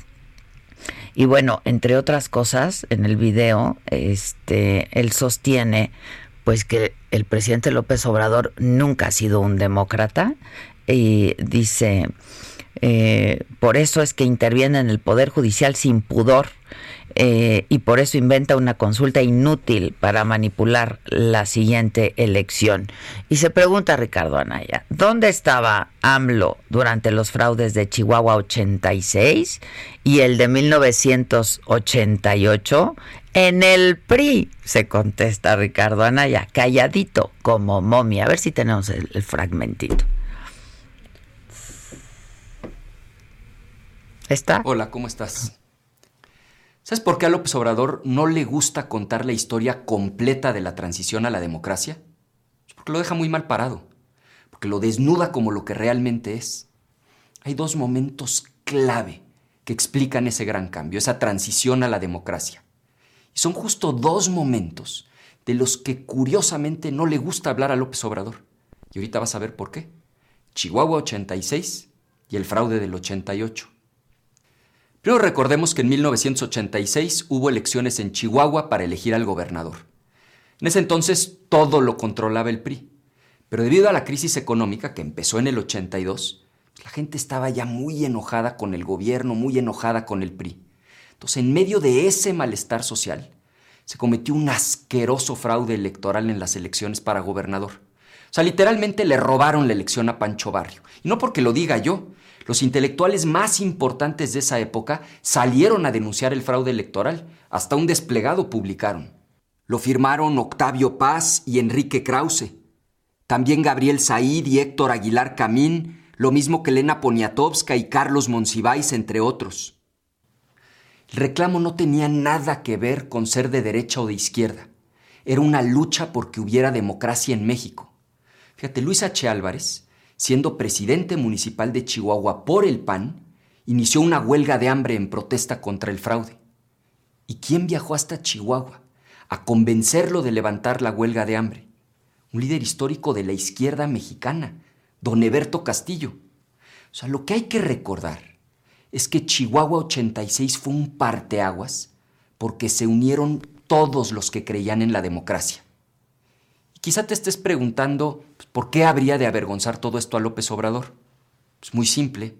y bueno, entre otras cosas, en el video, este, él sostiene pues que el presidente López Obrador nunca ha sido un demócrata, y dice, eh, por eso es que interviene en el Poder Judicial sin pudor eh, y por eso inventa una consulta inútil para manipular la siguiente elección. Y se pregunta Ricardo Anaya, ¿dónde estaba AMLO durante los fraudes de Chihuahua 86 y el de 1988? En el PRI, se contesta Ricardo Anaya, calladito como momia. A ver si tenemos el fragmentito. Hola, ¿cómo estás? ¿Sabes por qué a López Obrador no le gusta contar la historia completa de la transición a la democracia? Porque lo deja muy mal parado, porque lo desnuda como lo que realmente es. Hay dos momentos clave que explican ese gran cambio, esa transición a la democracia. Y son justo dos momentos de los que curiosamente no le gusta hablar a López Obrador. Y ahorita vas a ver por qué. Chihuahua 86 y el fraude del 88. Pero recordemos que en 1986 hubo elecciones en Chihuahua para elegir al gobernador. En ese entonces todo lo controlaba el PRI. Pero debido a la crisis económica que empezó en el 82, la gente estaba ya muy enojada con el gobierno, muy enojada con el PRI. Entonces, en medio de ese malestar social, se cometió un asqueroso fraude electoral en las elecciones para gobernador. O sea, literalmente le robaron la elección a Pancho Barrio. Y no porque lo diga yo, los intelectuales más importantes de esa época salieron a denunciar el fraude electoral, hasta un desplegado publicaron. Lo firmaron Octavio Paz y Enrique Krause. También Gabriel Said y Héctor Aguilar Camín, lo mismo que Elena Poniatowska y Carlos Monsiváis, entre otros. El reclamo no tenía nada que ver con ser de derecha o de izquierda. Era una lucha porque hubiera democracia en México. Fíjate, Luis H. Álvarez siendo presidente municipal de Chihuahua por el PAN, inició una huelga de hambre en protesta contra el fraude. ¿Y quién viajó hasta Chihuahua a convencerlo de levantar la huelga de hambre? Un líder histórico de la izquierda mexicana, don Eberto Castillo. O sea, lo que hay que recordar es que Chihuahua 86 fue un parteaguas porque se unieron todos los que creían en la democracia. Quizá te estés preguntando pues, por qué habría de avergonzar todo esto a López Obrador. Es muy simple.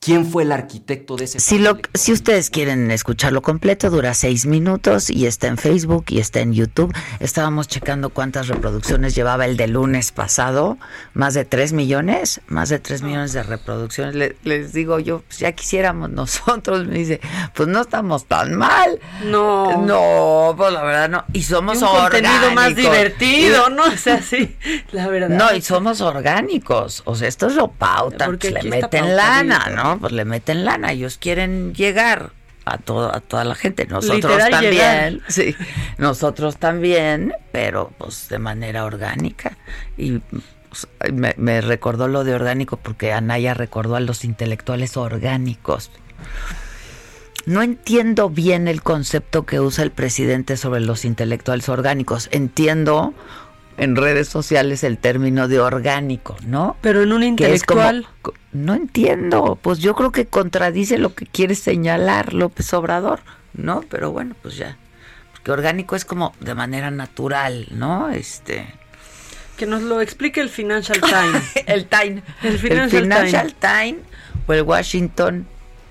¿Quién fue el arquitecto de ese si, lo, si ustedes quieren escucharlo completo, dura seis minutos y está en Facebook y está en YouTube. Estábamos checando cuántas reproducciones llevaba el de lunes pasado. Más de tres millones, más de tres millones de reproducciones. les digo yo, pues ya quisiéramos nosotros. Me dice, pues no estamos tan mal. No. No, pues la verdad no. Y somos y un contenido más divertido, ¿no? O sea, sí, la verdad. No, y somos orgánicos. O sea, esto es lo pauta. Porque pues le meten lana, ¿no? Pues le meten lana, ellos quieren llegar a, todo, a toda la gente, nosotros también, sí, nosotros también, pero pues de manera orgánica. Y pues, me, recordó lo de orgánico porque Anaya recordó a los intelectuales orgánicos. No entiendo bien el concepto que usa el presidente sobre los intelectuales orgánicos. Entiendo en redes sociales el término de orgánico, ¿no? Pero en un intelectual. No entiendo, pues yo creo que contradice lo que quiere señalar López Obrador, ¿no? Pero bueno, pues ya. Porque orgánico es como de manera natural, ¿no? Este. Que nos lo explique el Financial Times. el Time. El Financial, Time. o el Washington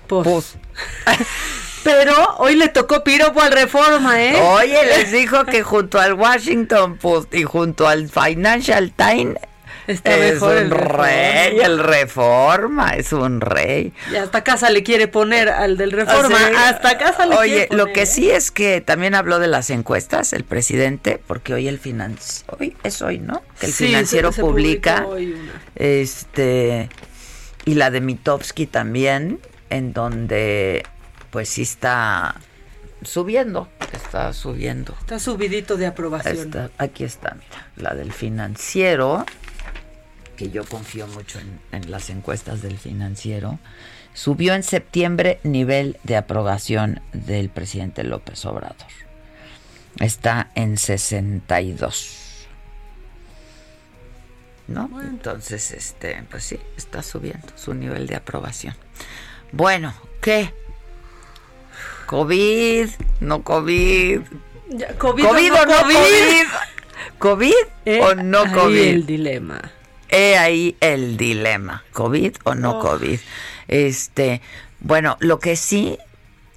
Post. Pero hoy le tocó piropo al Reforma, ¿eh? Oye, les dijo que junto al Washington Post y junto al Financial Times Está es mejor un el rey, el reforma, es un rey. Y hasta casa le quiere poner al del reforma, hasta casa le Oye, quiere poner. lo que sí es que también habló de las encuestas el presidente, porque hoy el financiero, hoy es hoy, ¿no? Que el Sí, financiero publica, este, y la de Mitofsky también, en donde, pues sí está subiendo, está subiendo. Está subidito de aprobación. Está- aquí está, mira, la del financiero, que yo confío mucho en, en las encuestas del financiero, subió en septiembre nivel de aprobación del presidente López Obrador. Está en 62. ¿No? Entonces, este, pues sí, está subiendo su nivel de aprobación. Bueno, ¿qué? COVID, no COVID. Ya, COVID, COVID o no COVID. ¿COVID Eh, o no ahí COVID? el dilema. He ahí el dilema, COVID o no Oh. COVID. Este, bueno, lo que sí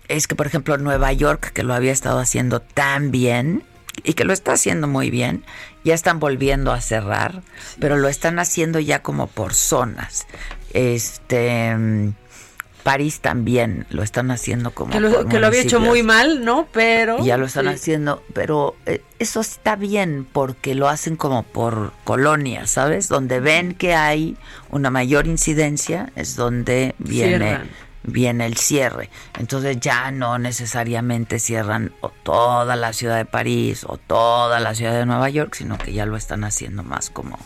es que, por ejemplo, Nueva York, que lo había estado haciendo tan bien y que lo está haciendo muy bien, ya están volviendo a cerrar, pero lo están haciendo ya como por zonas. Este, mm, París también lo están haciendo como Que lo, por que lo había hecho muy mal, ¿no? Pero. Ya lo están sí. haciendo, pero eh, eso está bien porque lo hacen como por colonias, ¿sabes? Donde ven que hay una mayor incidencia es donde viene Cierran. viene el cierre. Entonces ya no necesariamente cierran o toda la ciudad de París o toda la ciudad de Nueva York, sino que ya lo están haciendo más como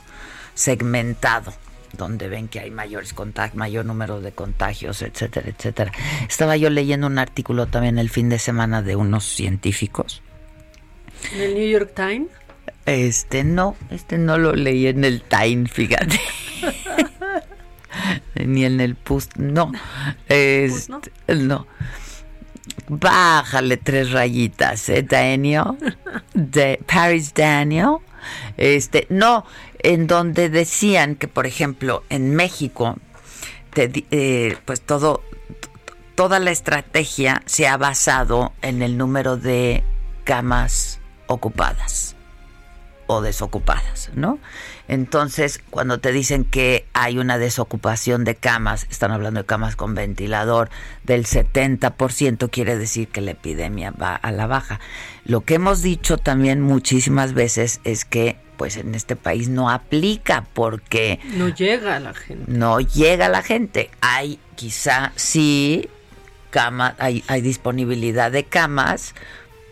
segmentado donde ven que hay mayores contagios, mayor número de contagios, etcétera, etcétera. Estaba yo leyendo un artículo también el fin de semana de unos científicos. En el New York Times. Este no, este no lo leí en el Time, fíjate. Ni en el Post, no. Este, no. Bájale tres rayitas, ¿eh, Daniel? De Paris Daniel. Este, no, en donde decían que, por ejemplo, en México, te eh, pues todo, toda la estrategia se ha basado en el número de camas ocupadas o desocupadas, ¿no? Entonces, cuando te dicen que hay una desocupación de camas, están hablando de camas con ventilador del 70%, quiere decir que la epidemia va a la baja. Lo que hemos dicho también muchísimas veces es que pues en este país no aplica porque No llega a la gente. no llega la gente. Hay quizá sí cama, hay, hay disponibilidad de camas,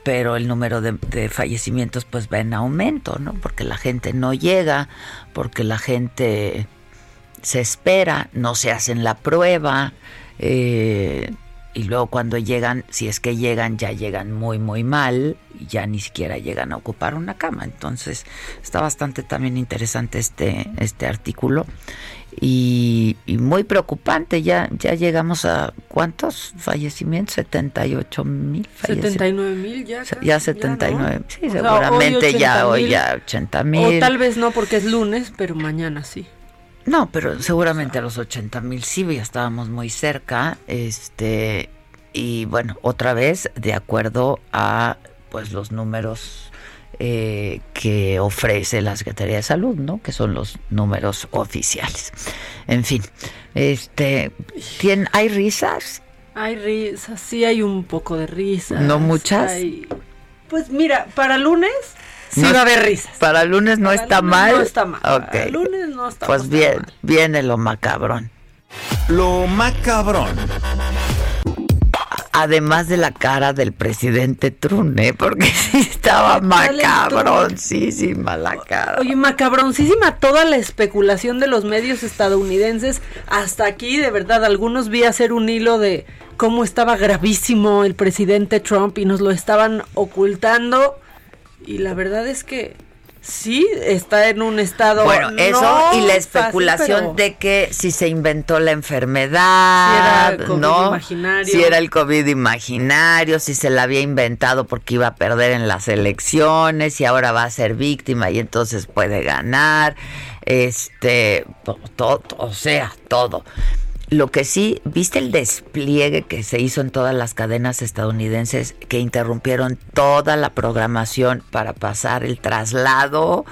pero el número de, de fallecimientos pues va en aumento, ¿no? Porque la gente no llega, porque la gente se espera, no se hacen la prueba, eh, y luego cuando llegan, si es que llegan, ya llegan muy, muy mal, y ya ni siquiera llegan a ocupar una cama. Entonces, está bastante también interesante este, este artículo. Y, y muy preocupante, ya, ya llegamos a ¿cuántos fallecimientos? 78 mil 79 mil ya. casi, ya 79, ¿no? sí, O sea, seguramente hoy ya 80,000, hoy ya 80 mil. O tal vez no porque es lunes, pero mañana sí. No, pero seguramente a los 80 mil sí, ya estábamos muy cerca. Este, y bueno, otra vez, de acuerdo a pues los números eh, que ofrece la Secretaría de Salud, ¿no? Que son los números oficiales. En fin, este, ¿tien- ¿hay risas? Hay risas, sí hay un poco de risas. ¿No muchas? hay- Pues mira, para lunes sí No va a haber risas. Para lunes no Para está lunes mal. no está mal. Para lunes no está Pues bien, viene lo macabrón. Lo macabrón. Además de la cara del presidente Trump, ¿eh? porque sí estaba el macabroncísima la cara. Oye, macabroncísima toda la especulación de los medios estadounidenses. Hasta aquí, de verdad, algunos vi hacer un hilo de cómo estaba gravísimo el presidente Trump y nos lo estaban ocultando. Y la verdad es que sí está en un estado. Bueno, eso y la especulación de que si se inventó la enfermedad, Si era el COVID ¿no? imaginario. Si era el COVID imaginario, si se la había inventado porque iba a perder en las elecciones y ahora va a ser víctima y entonces puede ganar, este, todo, o sea, todo. Lo que sí, ¿viste el despliegue que se hizo en todas las cadenas estadounidenses que interrumpieron toda la programación para pasar el traslado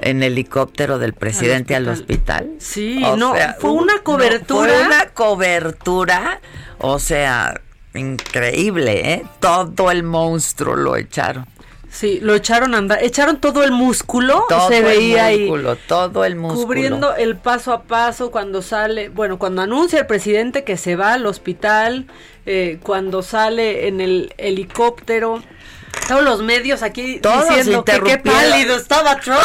en helicóptero del presidente al hospital. Sí, no, fue una cobertura. fue una cobertura, o sea, increíble, ¿eh? Todo el monstruo lo echaron. Sí, lo echaron a andar, echaron todo el músculo, todo se veía el músculo, todo el músculo. Cubriendo el paso a paso cuando sale, bueno, cuando anuncia el presidente que se va al hospital, eh, cuando sale en el helicóptero, todos los medios aquí diciendo que qué pálido estaba Trump,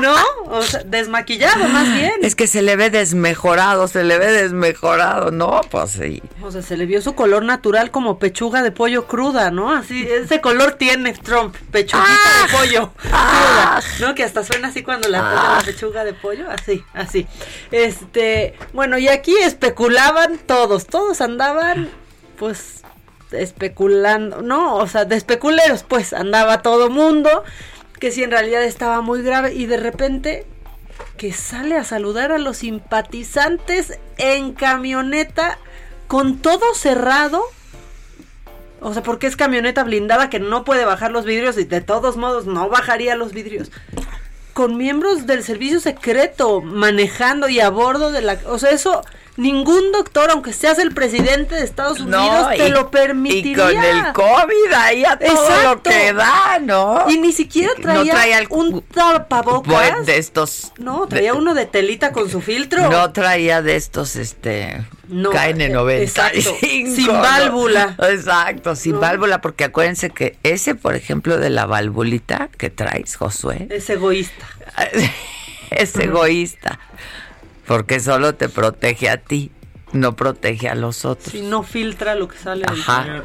¿no? O sea, desmaquillado más bien. Es que se le ve desmejorado, se le ve desmejorado, ¿no? Pues sí. O sea, se le vio su color natural como pechuga de pollo cruda, ¿no? Así, ese color tiene Trump, pechuguita de ah. pollo ah. cruda, ¿no? Que hasta suena así cuando la ah. la pechuga de pollo, así, así. Este, bueno, y aquí especulaban todos, todos andaban, pues especulando, no, o sea, de especuleros, pues andaba todo mundo, que si en realidad estaba muy grave y de repente que sale a saludar a los simpatizantes en camioneta con todo cerrado. O sea, porque es camioneta blindada que no puede bajar los vidrios y de todos modos no bajaría los vidrios. Con miembros del servicio secreto manejando y a bordo de la... O sea, eso Ningún doctor, aunque seas el presidente de Estados Unidos, te lo permitiría. Y con el COVID ahí a todo lo que da, ¿no? Y ni siquiera traía, un tapabocas. de estos. No, traía uno de telita con su filtro. No traía de estos, este. No, KN95. Exacto. Sin válvula. Exacto, sin válvula, porque acuérdense que ese, por ejemplo, de la valvulita que traes, Josué. Es egoísta. es egoísta porque solo te protege a ti, no protege a los otros. Si no filtra lo que sale Ajá.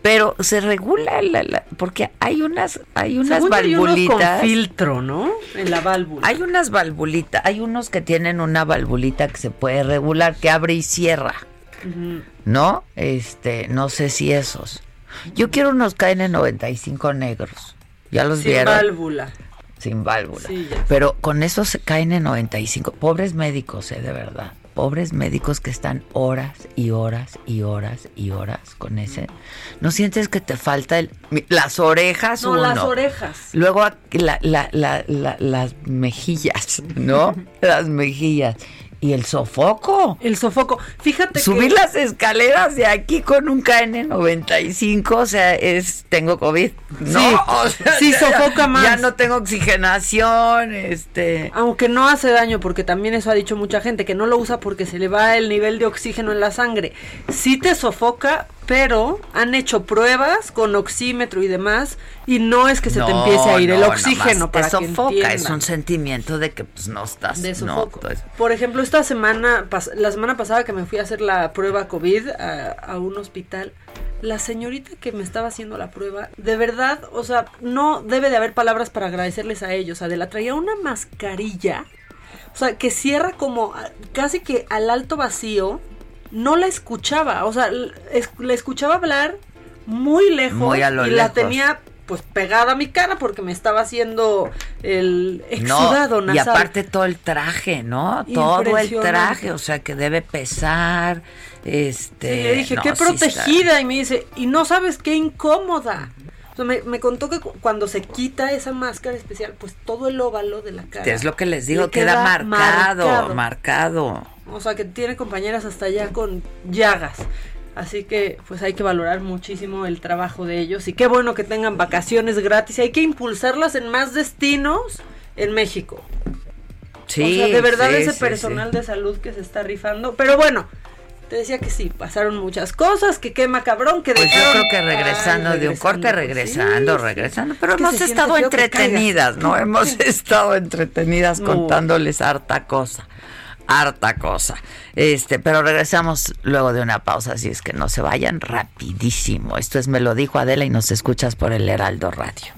Pero se regula la, porque hay unas hay unas valvulitas con filtro, ¿no? En la válvula. Hay unas valvulitas, hay unos que tienen una valvulita que se puede regular que abre y cierra. ¿No? Este, no sé si esos. Yo quiero unos KN95 negros. ¿Ya los Sin vieron? válvula sin válvula. Pero con eso se caen en 95. Pobres médicos, eh, de verdad. Pobres médicos que están horas y horas y horas y horas con ese. ¿No sientes que te falta el, las orejas? No, las orejas. Luego las mejillas, ¿no? las mejillas. Y el sofoco. El sofoco. Fíjate Subir las escaleras de aquí con un KN95, o sea, es tengo COVID. No, sí, o sea, sí sofoca más. Ya no tengo oxigenación, este. Aunque no hace daño, porque también eso ha dicho mucha gente, que no lo usa porque se le va el nivel de oxígeno en la sangre. Sí te sofoca, pero han hecho pruebas con oxímetro y demás y no es que se te empiece a ir el oxígeno para te sofoca, es un sentimiento de que pues no estás de sofoco. Por ejemplo, esta semana la semana pasada que me fui a hacer la prueba COVID a, un hospital, la señorita que me estaba haciendo la prueba, de verdad, o sea, no debe de haber palabras para agradecerles a ellos. Adela traía una mascarilla, o sea, que cierra como casi que al alto vacío no la escuchaba, o sea, le escuchaba hablar muy lejos y la tenía pues pegada a mi cara porque me estaba haciendo el exudado Y aparte todo el traje, ¿no? Todo el traje, o sea que debe pesar. Este. le dije, qué protegida. y me dice, y no sabes qué incómoda. Me, me, contó que cuando se quita esa máscara especial, pues todo el óvalo de la cara. Es lo que les digo, queda, marcado, marcado. O sea, que tiene compañeras hasta allá con llagas. Así que pues hay que valorar muchísimo el trabajo de ellos y qué bueno que tengan vacaciones gratis y hay que impulsarlas en más destinos en México. Sí. O sea, de verdad ese personal de salud que se está rifando. Pero bueno, te decía que sí, pasaron muchas cosas, que quema cabrón, que Pues yo creo que regresando de un corte, regresando, regresando, pero hemos estado entretenidas, ¿no? Hemos estado entretenidas contándoles harta cosa harta cosa. Este, pero regresamos luego de una pausa, así es que no se vayan rapidísimo. Esto es Me lo dijo Adela y nos escuchas por el Heraldo Radio.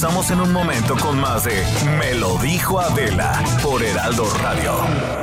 Regresamos en un momento con más de Me lo dijo Adela por Heraldo Radio.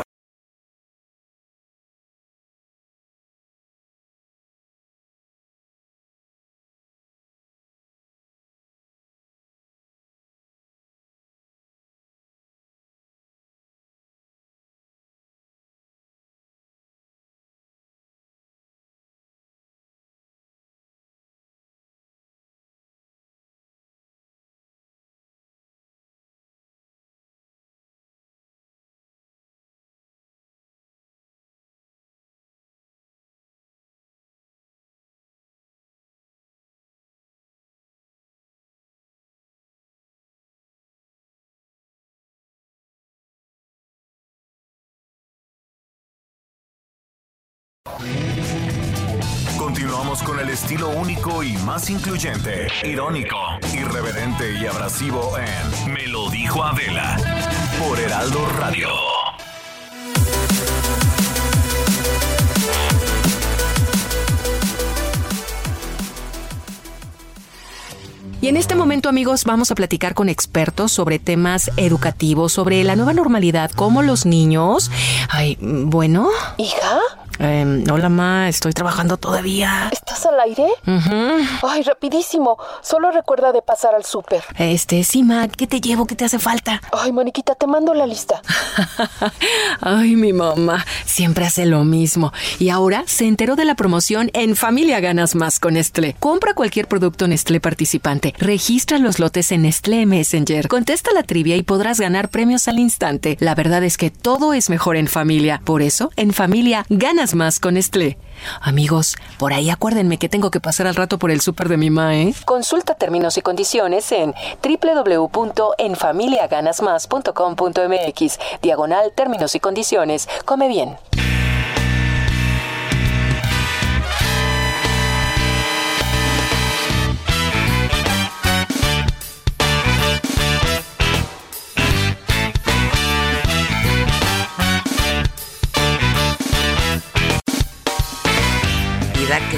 Continuamos con el estilo único y más incluyente, irónico, irreverente y abrasivo en Me lo dijo Adela por Heraldo Radio. Y en este momento, amigos, vamos a platicar con expertos sobre temas educativos, sobre la nueva normalidad, cómo los niños... Ay, bueno. ¿Hija? Eh, hola, ma, estoy trabajando todavía. ¿Estás al aire? Ay, rapidísimo. Solo recuerda de pasar al súper. Este, sí, ma, ¿qué te llevo? ¿Qué te hace falta? Ay, Maniquita, te mando la lista. Ay, mi mamá, siempre hace lo mismo. Y ahora se enteró de la promoción en Familia Ganas Más con Nestlé. Compra cualquier producto Nestlé participante, registra los lotes en Nestlé Messenger, contesta la trivia y podrás ganar premios al instante. La verdad es que todo es mejor en familia. Por eso, en familia ganas más con Nestlé. Amigos, por ahí acuérdenme que tengo que pasar al rato por el súper de mi ma, ¿eh? Consulta términos y condiciones en www.enfamiliaganasmas.com.mx. Diagonal términos y condiciones. Come bien.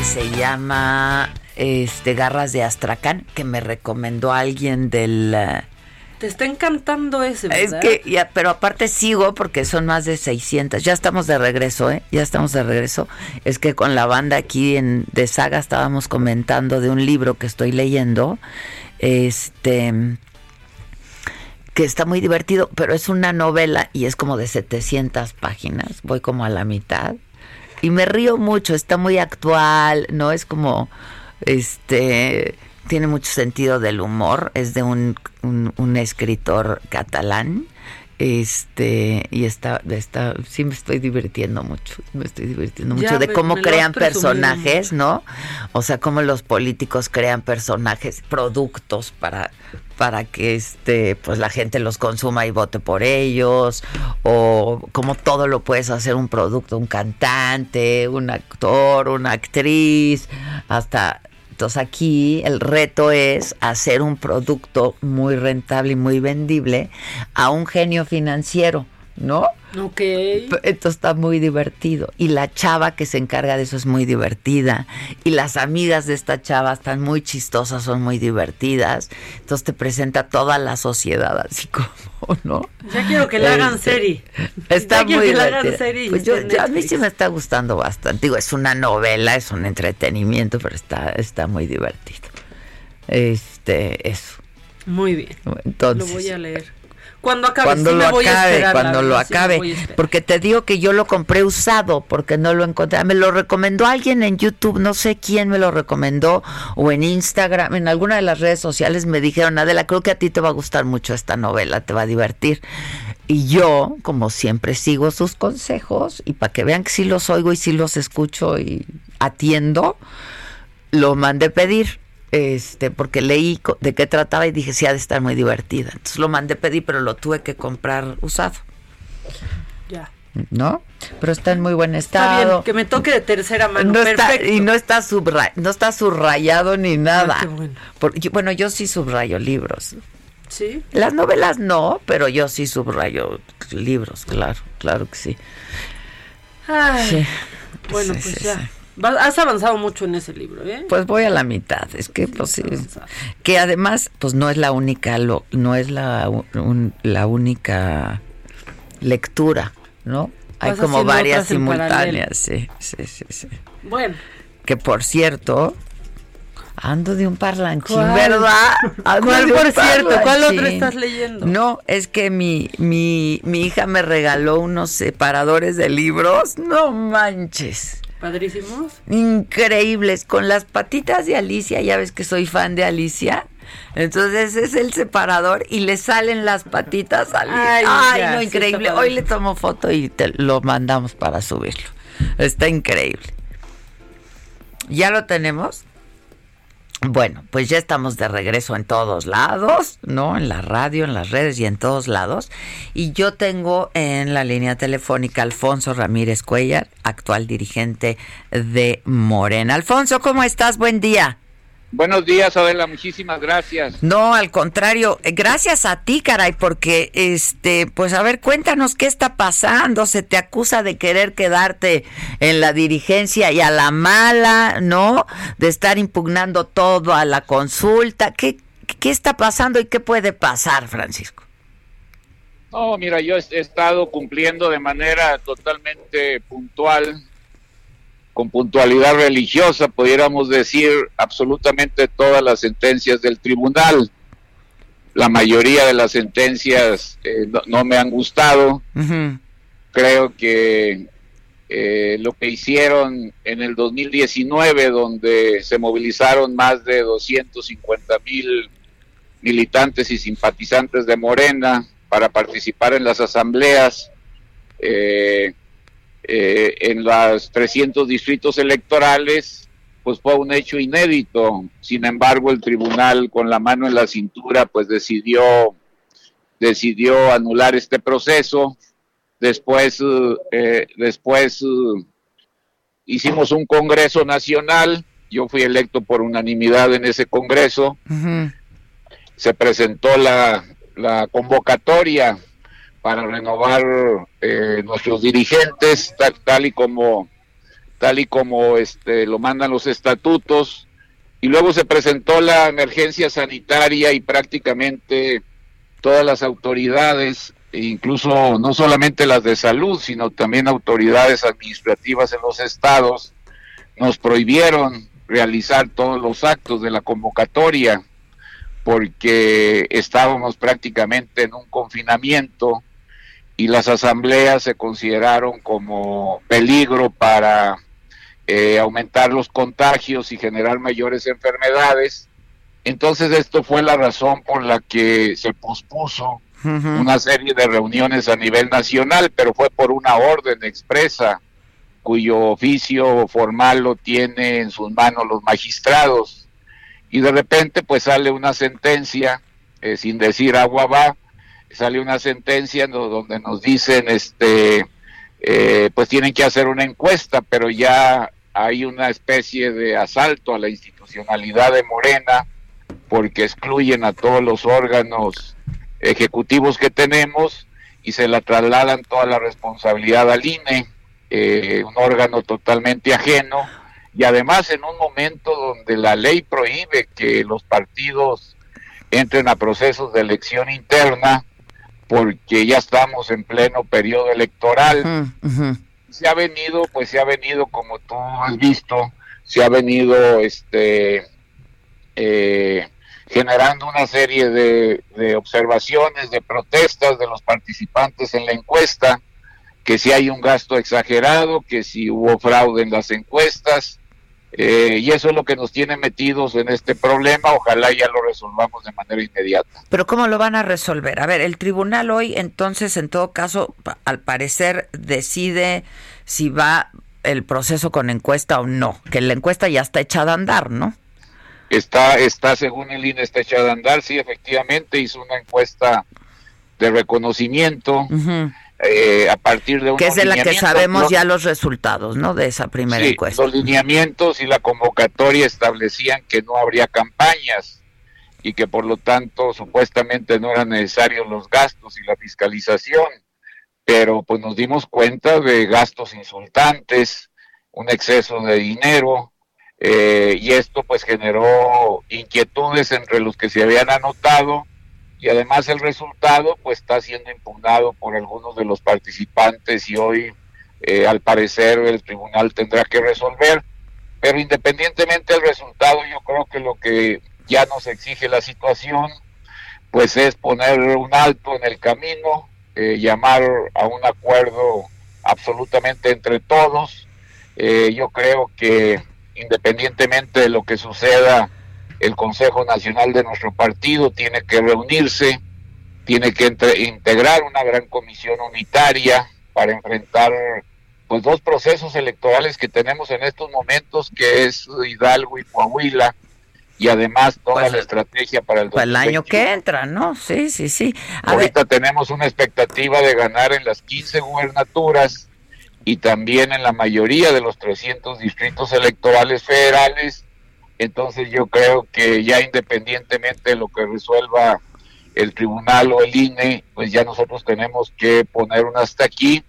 Se llama este Garras de Astracán, que me recomendó alguien del eh, Te está encantando ese, Es ¿verdad? que, ya, pero aparte sigo porque son más de 600. Ya estamos de regreso, ¿eh? Ya estamos de regreso. Es que con la banda aquí en de Saga estábamos comentando de un libro que estoy leyendo, este, que está muy divertido, pero es una novela y es como de 700 páginas. Voy como a la mitad y me río mucho. Está muy actual, ¿no? Es como, este, tiene mucho sentido del humor. Es de un, un, un escritor catalán. Este, y está, está, sí me estoy divirtiendo mucho, me estoy divirtiendo Ya mucho de me- cómo me crean personajes, ¿no? O sea, cómo los políticos crean personajes, productos para, para que este, pues la gente los consuma y vote por ellos, o cómo todo lo puedes hacer un producto, un cantante, un actor, una actriz, hasta entonces aquí el reto es hacer un producto muy rentable y muy vendible a un genio financiero, ¿no? Ok. Esto está muy divertido. Y la chava que se encarga de eso es muy divertida. Y las amigas de esta chava están muy chistosas, son muy divertidas. Entonces te presenta toda la sociedad así como, ¿no? Ya quiero que le hagan Este, serie. Está Ya muy que hagan serie Pues yo- a mí sí me está gustando bastante. Digo, es una novela, es un entretenimiento, pero está, está muy divertido. Este, eso. Muy bien. Entonces, lo voy a leer. Cuando acabe, cuando sí me lo voy a acabe, esperar, la cuando lo sí acabe, a porque te digo que yo lo compré usado porque no lo encontré, me lo recomendó alguien en YouTube, no sé quién me lo recomendó o en Instagram, en alguna de las redes sociales me dijeron, Adela, creo que a ti te va a gustar mucho esta novela, te va a divertir. Y yo, como siempre, sigo sus consejos y para que vean que sí los oigo y sí los escucho y atiendo, lo mandé pedir. Este, porque leí de qué trataba y dije, sí, ha de estar muy divertida. Entonces lo mandé pedir, pero lo tuve que comprar usado, Ya. ¿no? Pero está en muy buen Está estado. bien, que me toque de tercera mano. No está, y no está, subra- no está subrayado ni nada. Ah, qué bueno. Bueno, yo sí subrayo libros. Sí. Las novelas no, pero yo sí subrayo libros, claro, claro que sí. Ay, Sí. Bueno, Sí, pues sí, ya. Has avanzado mucho en ese libro, ¿eh? Pues voy a la mitad, es que pues sí, que además pues no es la única lo, no es la la única lectura, ¿no? Hay como varias simultáneas, sí, sí, sí, sí. Bueno. Que por cierto, ando de un parlanchín, ¿verdad? ¿Cuál, por cierto? ¿Cuál otro estás leyendo? No, es que mi, mi, mi hija me regaló unos separadores de libros. No manches. Padrísimos. Increíbles, con las patitas de Alicia, ya ves que soy fan de Alicia. Entonces es el separador y le salen las patitas al Ay, Ay no, increíble. Hoy le tomo foto y te lo mandamos para subirlo. Está increíble. ¿Ya lo tenemos? Bueno, pues ya estamos de regreso en todos lados, ¿no? En la radio, en las redes y en todos lados. Y yo tengo en la línea telefónica Alfonso Ramírez Cuellar, actual dirigente de Morena. Alfonso, ¿cómo estás? Buen día. Buenos días, Adela, muchísimas gracias. No, al contrario, eh, gracias a ti, caray, porque este, pues a ver, cuéntanos qué está pasando. Se te acusa de querer quedarte en la dirigencia y a la mala, ¿no? De estar impugnando todo a la consulta. ¿Qué, qué está pasando y qué puede pasar, Francisco? No, mira, yo he estado cumpliendo de manera totalmente puntual con puntualidad religiosa, pudiéramos decir, absolutamente todas las sentencias del tribunal. La mayoría de las sentencias eh, no, me han gustado. Creo que eh, lo que hicieron en el 2019, donde se movilizaron más de 250 mil militantes y simpatizantes de Morena para participar en las asambleas, eh, eh, en los 300 distritos electorales, pues fue un hecho inédito. Sin embargo, el tribunal con la mano en la cintura, pues decidió, decidió anular este proceso. Después, eh, después eh, hicimos un Congreso Nacional. Yo fui electo por unanimidad en ese Congreso. Se presentó la, la convocatoria para renovar eh, nuestros dirigentes tal, y como tal y como este lo mandan los estatutos. Y luego se presentó la emergencia sanitaria y prácticamente todas las autoridades incluso no solamente las de salud sino también autoridades administrativas en los estados nos prohibieron realizar todos los actos de la convocatoria porque estábamos prácticamente en un confinamiento y las asambleas se consideraron como peligro para eh, aumentar los contagios y generar mayores enfermedades. Entonces esto fue la razón por la que se pospuso una serie de reuniones a nivel nacional, pero fue por una orden expresa cuyo oficio formal lo tiene en sus manos los magistrados. Y de repente pues sale una sentencia, eh, sin decir agua va, sale una sentencia donde nos dicen, este, eh, pues tienen que hacer una encuesta, pero ya hay una especie de asalto a la institucionalidad de Morena, porque excluyen a todos los órganos ejecutivos que tenemos y se la trasladan toda la responsabilidad al INE, eh, un órgano totalmente ajeno, y además en un momento donde la ley prohíbe que los partidos entren a procesos de elección interna, porque ya estamos en pleno periodo electoral. Se ha venido, pues se ha venido, como tú has visto, se ha venido este eh, generando una serie de, de, observaciones, de protestas de los participantes en la encuesta, que si hay un gasto exagerado, que si hubo fraude en las encuestas, eh, y eso es lo que nos tiene metidos en este problema. Ojalá ya lo resolvamos de manera inmediata. Pero ¿cómo lo van a resolver? A ver, el tribunal hoy entonces, en todo caso, al parecer decide si va el proceso con encuesta o no, que la encuesta ya está echada a andar, ¿no? Está, está según el INE, está echada a andar, sí, efectivamente, hizo una encuesta de reconocimiento. Eh, a partir de un que es de la que sabemos ya los resultados, ¿no? De esa primera sí, encuesta. Los lineamientos y la convocatoria establecían que no habría campañas y que por lo tanto supuestamente no eran necesarios los gastos y la fiscalización, pero pues nos dimos cuenta de gastos insultantes, un exceso de dinero, eh, y esto pues generó inquietudes entre los que se habían anotado y además el resultado pues está siendo impugnado por algunos de los participantes y hoy eh, al parecer el tribunal tendrá que resolver. Pero independientemente del resultado yo creo que lo que ya nos exige la situación pues es poner un alto en el camino eh, llamar a un acuerdo absolutamente entre todos. Yo creo que independientemente de lo que suceda, el Consejo Nacional de nuestro partido tiene que reunirse, tiene que integrar una gran comisión unitaria para enfrentar pues dos procesos electorales que tenemos en estos momentos, que es Hidalgo y Coahuila, y además toda pues, la estrategia para el, pues, el año que entra, ¿no? Sí, sí, sí. Ahorita tenemos una expectativa de ganar en las 15 gubernaturas y también en la mayoría de los 300 distritos electorales federales. Entonces yo creo que ya independientemente de lo que resuelva el tribunal o el INE, pues ya nosotros tenemos que poner un hasta aquí,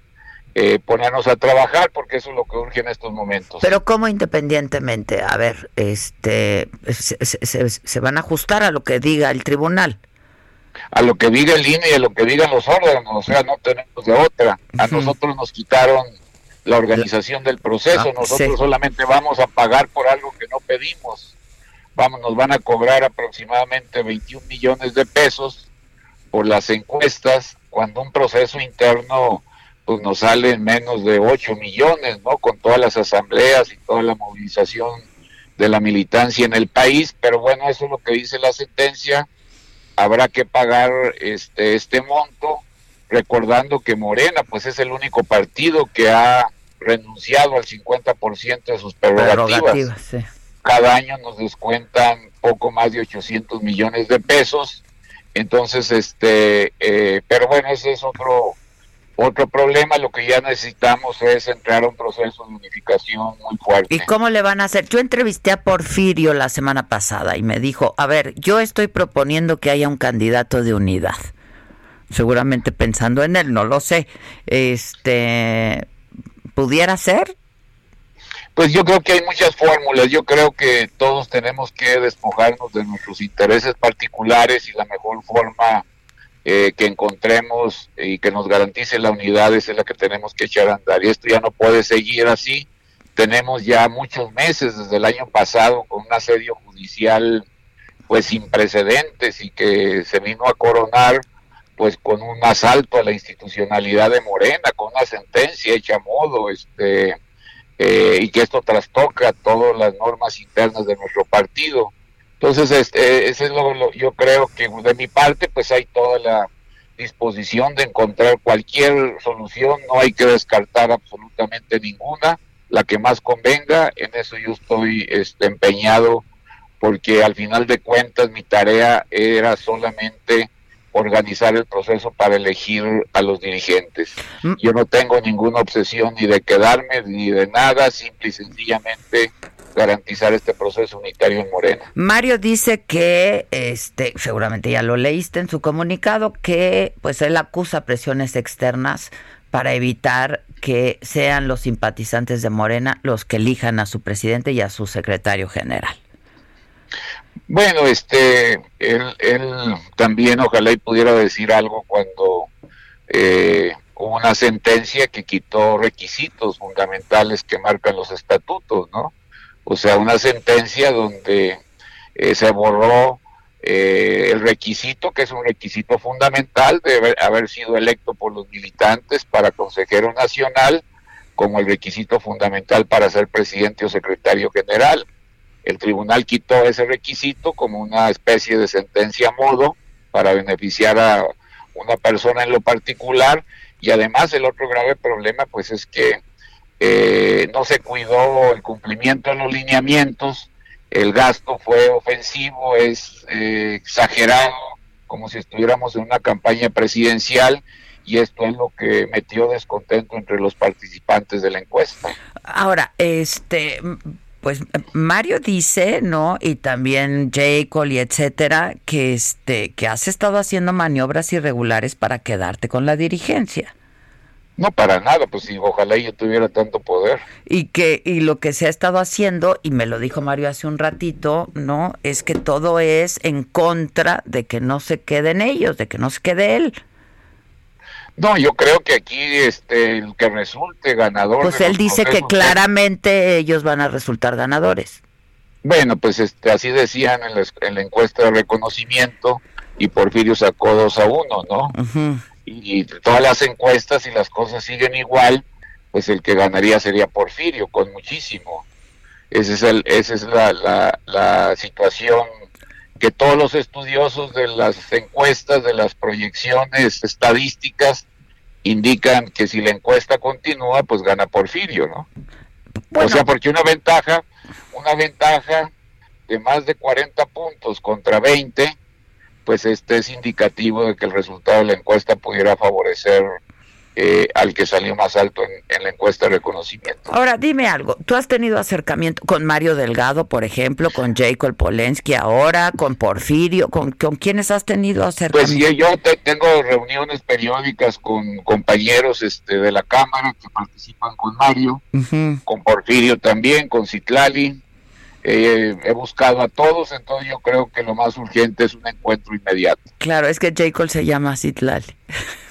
eh, ponernos a trabajar, porque eso es lo que urge en estos momentos. Pero ¿cómo independientemente? A ver, este, se, van a ajustar a lo que diga el tribunal a lo que diga el INE y a lo que digan los órganos, o sea, no tenemos de otra. A nosotros nos quitaron la organización del proceso. Ah, Nosotros solamente vamos a pagar por algo que no pedimos. Vamos, nos van a cobrar aproximadamente 21 millones de pesos por las encuestas, cuando un proceso interno pues nos sale en menos de 8 millones, ¿no? Con todas las asambleas y toda la movilización de la militancia en el país, pero bueno, eso es lo que dice la sentencia. Habrá que pagar este este monto, recordando que Morena pues es el único partido que ha renunciado al 50% de sus prerrogativas. Cada año nos descuentan poco más de 800 millones de pesos. Entonces, este, eh, pero bueno, ese es otro otro problema. Lo que ya necesitamos es entrar a un proceso de unificación muy fuerte. ¿Y cómo le van a hacer? Yo entrevisté a Porfirio la semana pasada y me dijo, a ver, yo estoy proponiendo que haya un candidato de unidad seguramente pensando en él, no lo sé. Este, pudiera ser? Pues yo creo que hay muchas fórmulas. Yo creo que todos tenemos que despojarnos de nuestros intereses particulares y la mejor forma eh, que encontremos y que nos garantice la unidad es la que tenemos que echar a andar. Y esto ya no puede seguir así. Tenemos ya muchos meses desde el año pasado con un asedio judicial pues sin precedentes y que se vino a coronar pues con un asalto a la institucionalidad de Morena, con una sentencia hecha a modo, este, eh, y que esto trastoca todas las normas internas de nuestro partido. Entonces, este, ese es lo, yo creo que de mi parte, pues hay toda la disposición de encontrar cualquier solución, no hay que descartar absolutamente ninguna, la que más convenga, en eso yo estoy este, empeñado, porque al final de cuentas mi tarea era solamente organizar el proceso para elegir a los dirigentes. Mm. Yo no tengo ninguna obsesión ni de quedarme ni de nada, simple y sencillamente garantizar este proceso unitario en Morena. Mario dice que, este, seguramente ya lo leíste en su comunicado, que pues él acusa presiones externas para evitar que sean los simpatizantes de Morena los que elijan a su presidente y a su secretario general. Bueno, este, él, también ojalá y pudiera decir algo cuando eh, hubo una sentencia que quitó requisitos fundamentales que marcan los estatutos, ¿no? O sea, una sentencia donde eh, se borró eh, el requisito, que es un requisito fundamental de haber sido electo por los militantes para consejero nacional, como el requisito fundamental para ser presidente o secretario general. El tribunal quitó ese requisito como una especie de sentencia modo para beneficiar a una persona en lo particular y además el otro grave problema pues es que eh, no se cuidó el cumplimiento de los lineamientos, el gasto fue ofensivo, es eh, exagerado, como si estuviéramos en una campaña presidencial y esto es lo que metió descontento entre los participantes de la encuesta. Ahora, este pues Mario dice, ¿no? Y también Jacob y etcétera, que este, que has estado haciendo maniobras irregulares para quedarte con la dirigencia. No, para nada, pues si ojalá yo tuviera tanto poder. Y que y lo que se ha estado haciendo, y me lo dijo Mario hace un ratito, ¿no? Es que todo es en contra de que no se queden ellos, de que no se quede él. No, yo creo que aquí este el que resulte ganador. Pues él dice que claramente ellos van a resultar ganadores. Bueno, pues este, así decían en la, en la encuesta de reconocimiento y Porfirio sacó dos a uno, ¿no? y, todas las encuestas, y las cosas siguen igual, pues el que ganaría sería Porfirio, con muchísimo. Ese es el, esa es la, la, la situación que todos los estudiosos de las encuestas, de las proyecciones estadísticas, indican que si la encuesta continúa, pues gana Porfirio, ¿no? O sea, porque una ventaja, una ventaja de más de 40 puntos contra 20, pues este es indicativo de que el resultado de la encuesta pudiera favorecer eh, al que salió más alto en, la encuesta de reconocimiento. Ahora, dime algo, ¿tú has tenido acercamiento con Mario Delgado, por ejemplo, con Jacob Polensky ahora, con Porfirio, con, con quiénes has tenido Pues acercamiento? sí, yo te- tengo reuniones periódicas con compañeros este, de la Cámara que participan con Mario, Ujú. con Porfirio también, con Citlali. Eh, he buscado a todos, entonces yo creo que lo más urgente es un encuentro inmediato. Claro, es que Jacob se llama Citlali.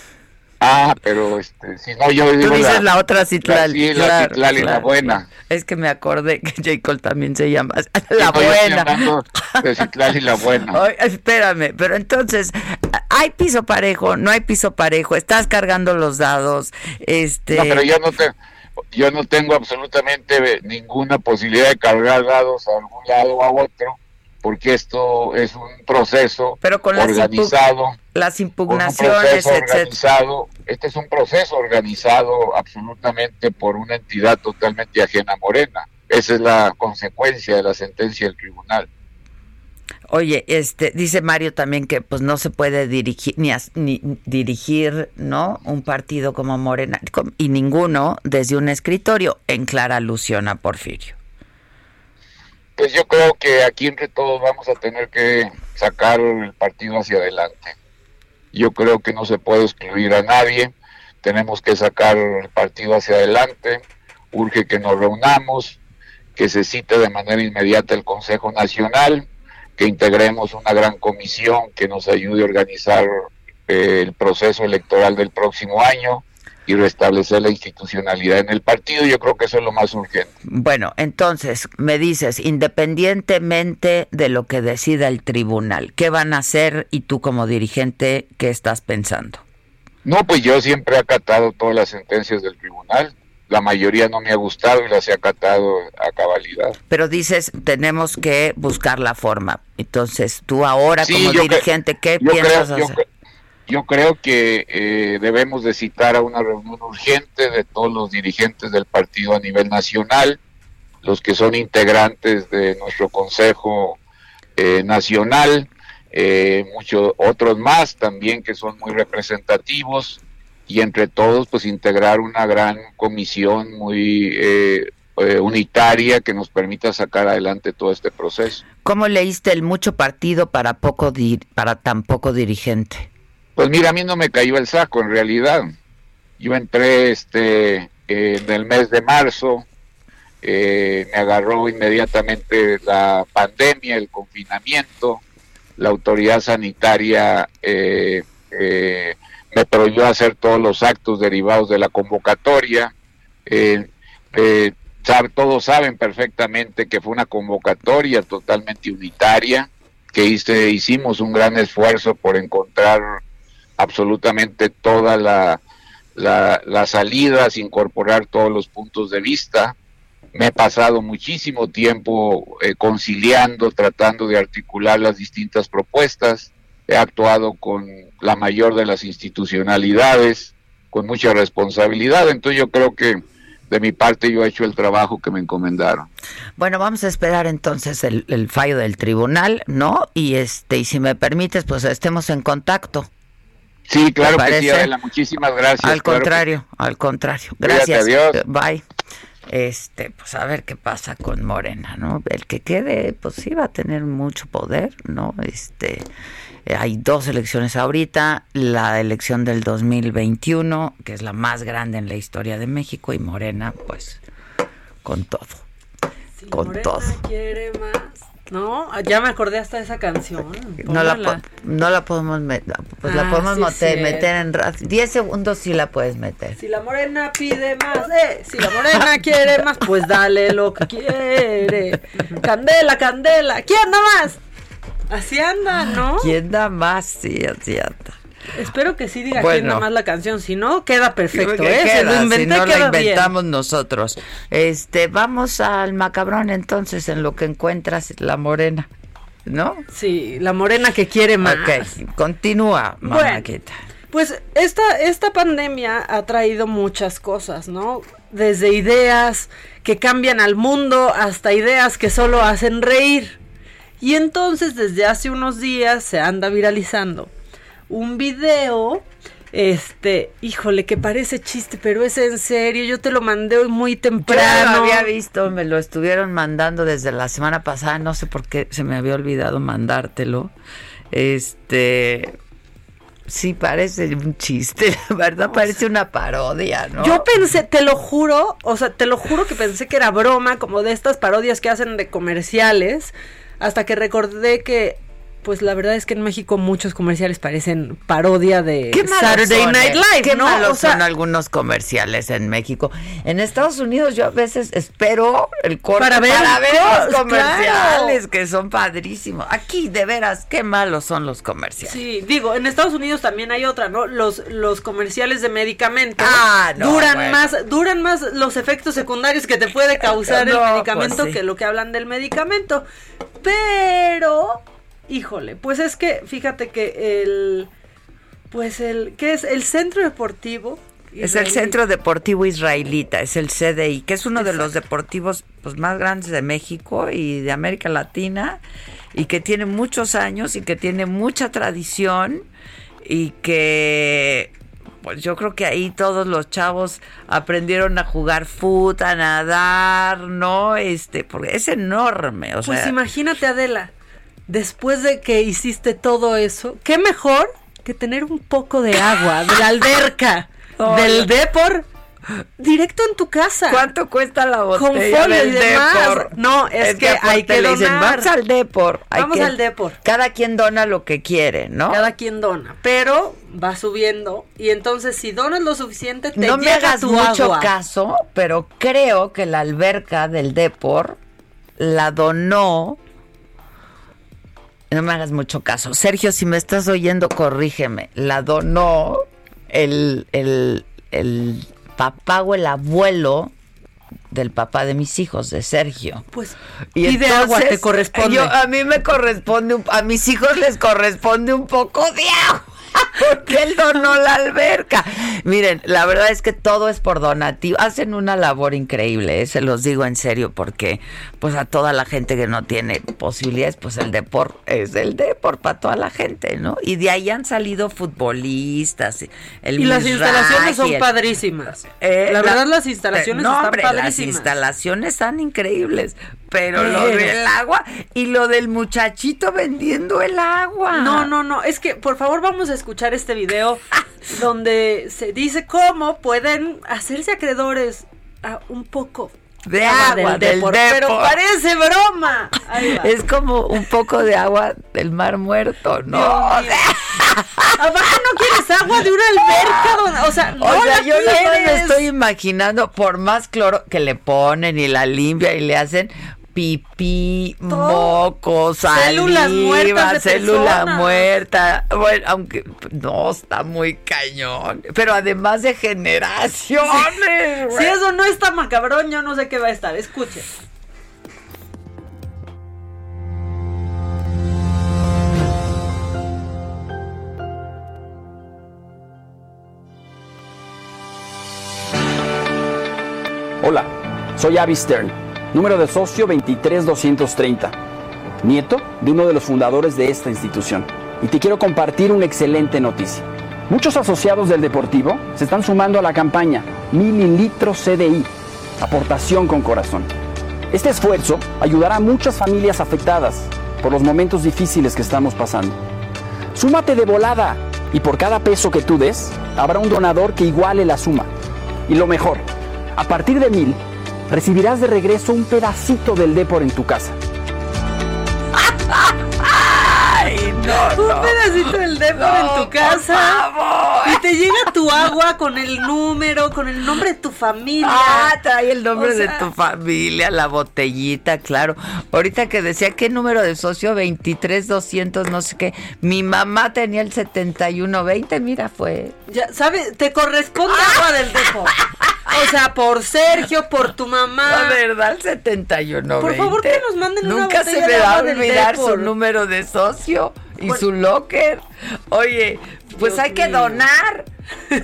Ah, pero este, si no, yo Tú digo dices la, otra Citlali. sí, la claro, Citlali, la claro. buena. Es que me acordé que Jacob también se llama la Sí, buena. de Citlali, la buena. Oye, espérame, pero entonces, ¿hay piso parejo? ¿No hay piso parejo? ¿Estás cargando los dados? Este... No, pero yo no, te, yo no tengo absolutamente ninguna posibilidad de cargar dados a algún lado o a otro, porque esto es un proceso Pero con organizado. Las impugnaciones, etcétera. Este es un proceso organizado absolutamente por una entidad totalmente ajena a Morena. Esa es la consecuencia de la sentencia del tribunal. Oye, este, dice Mario también que pues no se puede dirigir ni, as- ni dirigir, ¿no? Un partido como Morena y ninguno desde un escritorio en clara alusión a Porfirio. Pues yo creo que aquí entre todos vamos a tener que sacar el partido hacia adelante. Yo creo que no se puede excluir a nadie, tenemos que sacar el partido hacia adelante, urge que nos reunamos, que se cite de manera inmediata el Consejo Nacional, que integremos una gran comisión que nos ayude a organizar eh, el proceso electoral del próximo año y restablecer la institucionalidad en el partido. Yo creo que eso es lo más urgente. Bueno, entonces me dices, independientemente de lo que decida el tribunal, ¿qué van a hacer y tú como dirigente, qué estás pensando? No, pues yo siempre he acatado todas las sentencias del tribunal. La mayoría no me ha gustado y las he acatado a cabalidad. Pero dices, tenemos que buscar la forma. Entonces, tú ahora Sí, como dirigente, ¿qué piensas creo, hacer? Yo creo que eh, debemos de citar a una reunión urgente de todos los dirigentes del partido a nivel nacional, los que son integrantes de nuestro Consejo eh, Nacional, eh, muchos otros más también que son muy representativos y entre todos pues integrar una gran comisión muy eh, eh, unitaria que nos permita sacar adelante todo este proceso. ¿Cómo leíste el mucho partido para poco para tan poco dirigente? Pues mira, a mí no me cayó el saco en realidad. Yo entré este en el mes de marzo, eh, me agarró inmediatamente la pandemia, el confinamiento, la autoridad sanitaria eh, eh, me prohibió hacer todos los actos derivados de la convocatoria. Eh, eh, todos saben perfectamente que fue una convocatoria totalmente unitaria, que hice, hicimos un gran esfuerzo por encontrar absolutamente todas la, la- salidas, incorporar todos los puntos de vista. Me he pasado muchísimo tiempo eh, conciliando, tratando de articular las distintas propuestas. He actuado con la mayor de las institucionalidades, con mucha responsabilidad. Entonces yo creo que de mi parte yo he hecho el trabajo que me encomendaron. Bueno, vamos a esperar entonces el, el fallo del tribunal, ¿no? Y este, y si me permites, pues estemos en contacto. Sí, claro que sí? Adela. Muchísimas gracias. Al claro que contrario, al contrario. Cuídate, Gracias. adiós. Eh, Bye. Este, pues a ver qué pasa con Morena, ¿no? El que quede, pues sí va a tener mucho poder, ¿no? Este, Eh, hay dos elecciones ahorita, la elección del 2021, que es la más grande en la historia de México, y Morena, pues, con todo. con Morena todo. quiere más. No, ya me acordé hasta de esa canción. No la, po- no la podemos meter, pues la Ah, podemos sí, meter, en ra- 10 segundos sí la puedes meter. Si la morena pide más, eh, si la morena quiere más, pues dale lo que quiere. Candela, candela, ¿quién anda más? Así anda, ¿no? ¿Quién da más? Sí, así anda. Espero que sí diga Bueno. quién da más la canción, si no, queda perfecto, ¿Qué ¿eh? Queda? lo inventé, si no queda la bien. inventamos nosotros. Este, vamos al macabrón entonces en lo que encuentras la morena, ¿no? Sí, la morena que quiere más. Ok, continúa, Bueno. mamáquita. Pues esta, esta pandemia ha traído muchas cosas, ¿no? Desde ideas que cambian al mundo hasta ideas que solo hacen reír. Y entonces desde hace unos días se anda viralizando un video, este, híjole, que parece chiste, pero es en serio, yo te lo mandé hoy muy Yo temprano. lo había visto, me lo estuvieron mandando desde la semana pasada, no sé por qué se me había olvidado mandártelo. Este, sí parece un chiste, la verdad parece una parodia, ¿no? Yo pensé, te lo juro, o sea, te lo juro que pensé que era broma, como de estas parodias que hacen de comerciales, hasta que recordé que, pues la verdad es que en México muchos comerciales parecen parodia de Qué Saturday son, Night eh. Live, Qué ¿no? malos O sea, son algunos comerciales en México. En Estados Unidos yo a veces espero el corte Para para ver los comerciales claro. que son padrísimos. Aquí de veras qué malos son los comerciales. Sí, digo, en Estados Unidos también hay otra, ¿no? Los, los comerciales de medicamentos Ah, no, duran bueno. más, duran más los efectos secundarios que te puede causar No, el medicamento pues sí. que lo que hablan del medicamento. Pero, híjole, pues es que fíjate que el pues el ¿qué es? El centro deportivo Es el. Centro Deportivo Israelita, es el CDI, que es uno de los deportivos pues, más grandes de México y de América Latina, y que tiene muchos años y que tiene mucha tradición, y que pues yo creo que ahí todos los chavos aprendieron a jugar fútbol, a nadar, ¿no? Este, porque es enorme, o Pues sea, imagínate, Adela, después de que hiciste todo eso, ¿qué mejor que tener un poco de agua de la alberca, del Depor, directo en tu casa? ¿Cuánto cuesta la Con botella folio del y demás. Depor? No, es, que, hay que dicen, donar. vamos al Depor. hay Vamos que- al Depor. Cada quien dona lo que quiere, ¿no? Cada quien dona, pero va subiendo y entonces si donas lo suficiente te no me llega hagas tu mucho agua. caso, pero creo que la alberca del Depor la donó. No me hagas mucho caso. Sergio, si me estás oyendo, corrígeme. La donó el, el, el papá o el abuelo del papá de mis hijos, de Sergio. Pues Y pide agua, te corresponde. yo- a mí me corresponde, un- a mis hijos les corresponde un poco de agua. Porque él donó la alberca. Miren, la verdad es que todo es por donativo. Hacen una labor increíble, ¿eh? se los digo en serio, porque pues a toda la gente que no tiene posibilidades, pues el deporte es el deporte para toda la gente, ¿no? Y de ahí han salido futbolistas. El y las instalaciones son el- padrísimas. eh, la verdad las instalaciones no, están hombre, Las padrísimas. instalaciones están increíbles, pero, lo del agua y lo del muchachito vendiendo el agua. No, no, no, es que por favor vamos a escuchar este video donde se dice cómo pueden hacerse acreedores a un poco De agua, del Depor, pero parece broma. Es como un poco de agua del mar muerto, ¿no? Abajo no quieres agua de una alberca, o sea, no o sea, la yo más me quieres. estoy imaginando, por más cloro que le ponen y la limpia y le hacen pipí, mocos, Células saliva, muertas de célula muerta. Bueno, aunque no está muy cañón, pero además de generaciones. Si eso no está macabrón, yo no sé qué va a estar. Escuche. Hola, soy Avi Stern, número de socio 23230, nieto de uno de los fundadores de esta institución. Y te quiero compartir una excelente noticia. Muchos asociados del Deportivo se están sumando a la campaña Mililitros CDI, aportación con corazón. Este esfuerzo ayudará a muchas familias afectadas por los momentos difíciles que estamos pasando. Súmate de volada y por cada peso que tú des, habrá un donador que iguale la suma. Y lo mejor, a partir de mil, recibirás de regreso un pedacito del Depor en tu casa. Ay, no, un no. pedacito del Depor en tu casa. Y te llega tu agua con el número, con el nombre de tu familia. Ah, trae el nombre O sea, de tu familia, la botellita, claro. Ahorita que decía qué número de socio, 23200, no sé qué. Mi mamá tenía el 7120, mira, fue. Ya, ¿sabes? Te corresponde agua del Depor. O sea, por Sergio, por tu mamá. La verdad, el 7120. Por favor, que nos manden una Nunca se me va a olvidar su número de socio y su locker. Oye, pues Dios hay que donar.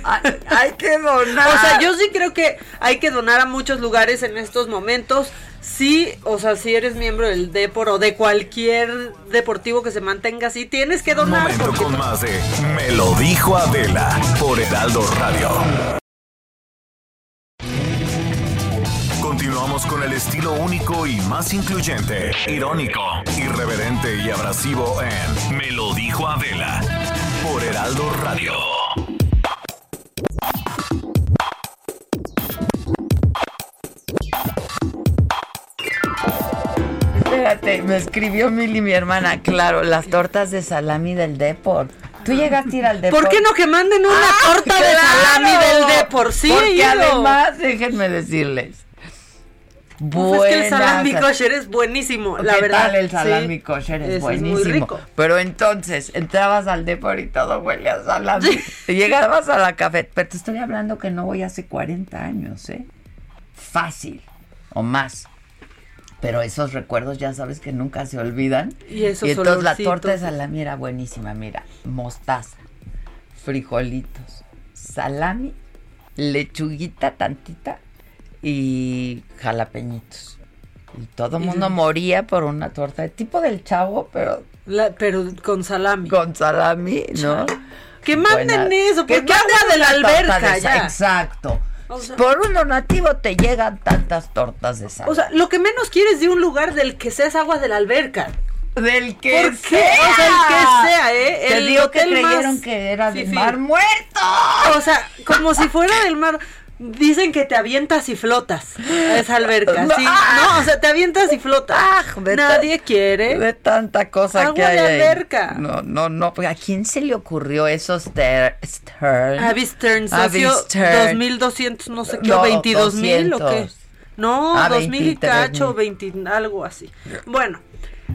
hay, hay que donar. O sea, yo sí creo que hay que donar a muchos lugares en estos momentos. Sí, o sea, si eres miembro del Depor o de cualquier deportivo que se mantenga así, tienes que donar. Momento porque- con más de Me lo dijo Adela por Heraldo Radio. Con el estilo único y más incluyente, irónico, irreverente y abrasivo en Me lo dijo Adela por Heraldo Radio. Espérate, me escribió Mili, mi hermana, claro, las tortas de salami del Depor. Tú llegaste a ir al Depor. ¿Por qué no que manden una Ah, torta de salami del Depor? Sí, Porque además, déjenme decirles. Uf, es que el salami kosher es buenísimo, la ¿Qué verdad. tal el salami Sí. kosher? Es buenísimo. muy rico. Pero entonces, entrabas al Depor y todo huele a salami. Y llegabas a la café. Pero te estoy hablando que no voy hace 40 años, ¿eh? Fácil. O más. Pero esos recuerdos ya sabes que nunca se olvidan. Y esos entonces la torta de salami era buenísima. Mira, mostaza, frijolitos, salami, lechuguita tantita y jalapeñitos. Y todo el mundo moría por una torta de tipo del chavo, pero La- pero con salami. con salami, ¿no? Que manden eso, que porque agua de la alberca de ya. Exacto. O sea- por un donativo te llegan tantas tortas de salami. O sea, lo que menos quieres de un lugar del que seas agua de la alberca. del que ¿Por qué? sea. O sea, el que sea, ¿eh? Te El digo que creyeron más que era de fifí. mar muerto. O sea, como si fuera del mar. Dicen que te avientas y flotas a esa alberca, No. ¿sí? No, o sea, te avientas y flotas. de Nadie quiere. De tanta cosa Agua que hay. de ahí. alberca. No, no, no. pues, ¿A quién se le ocurrió eso, Ster- Stern? Abby Stern, Abby socio Stern. 2200, no sé qué, No, o 22,000 o qué. 200. No, Ah, 2000 y 23,000. cacho, 20, algo así. Bueno,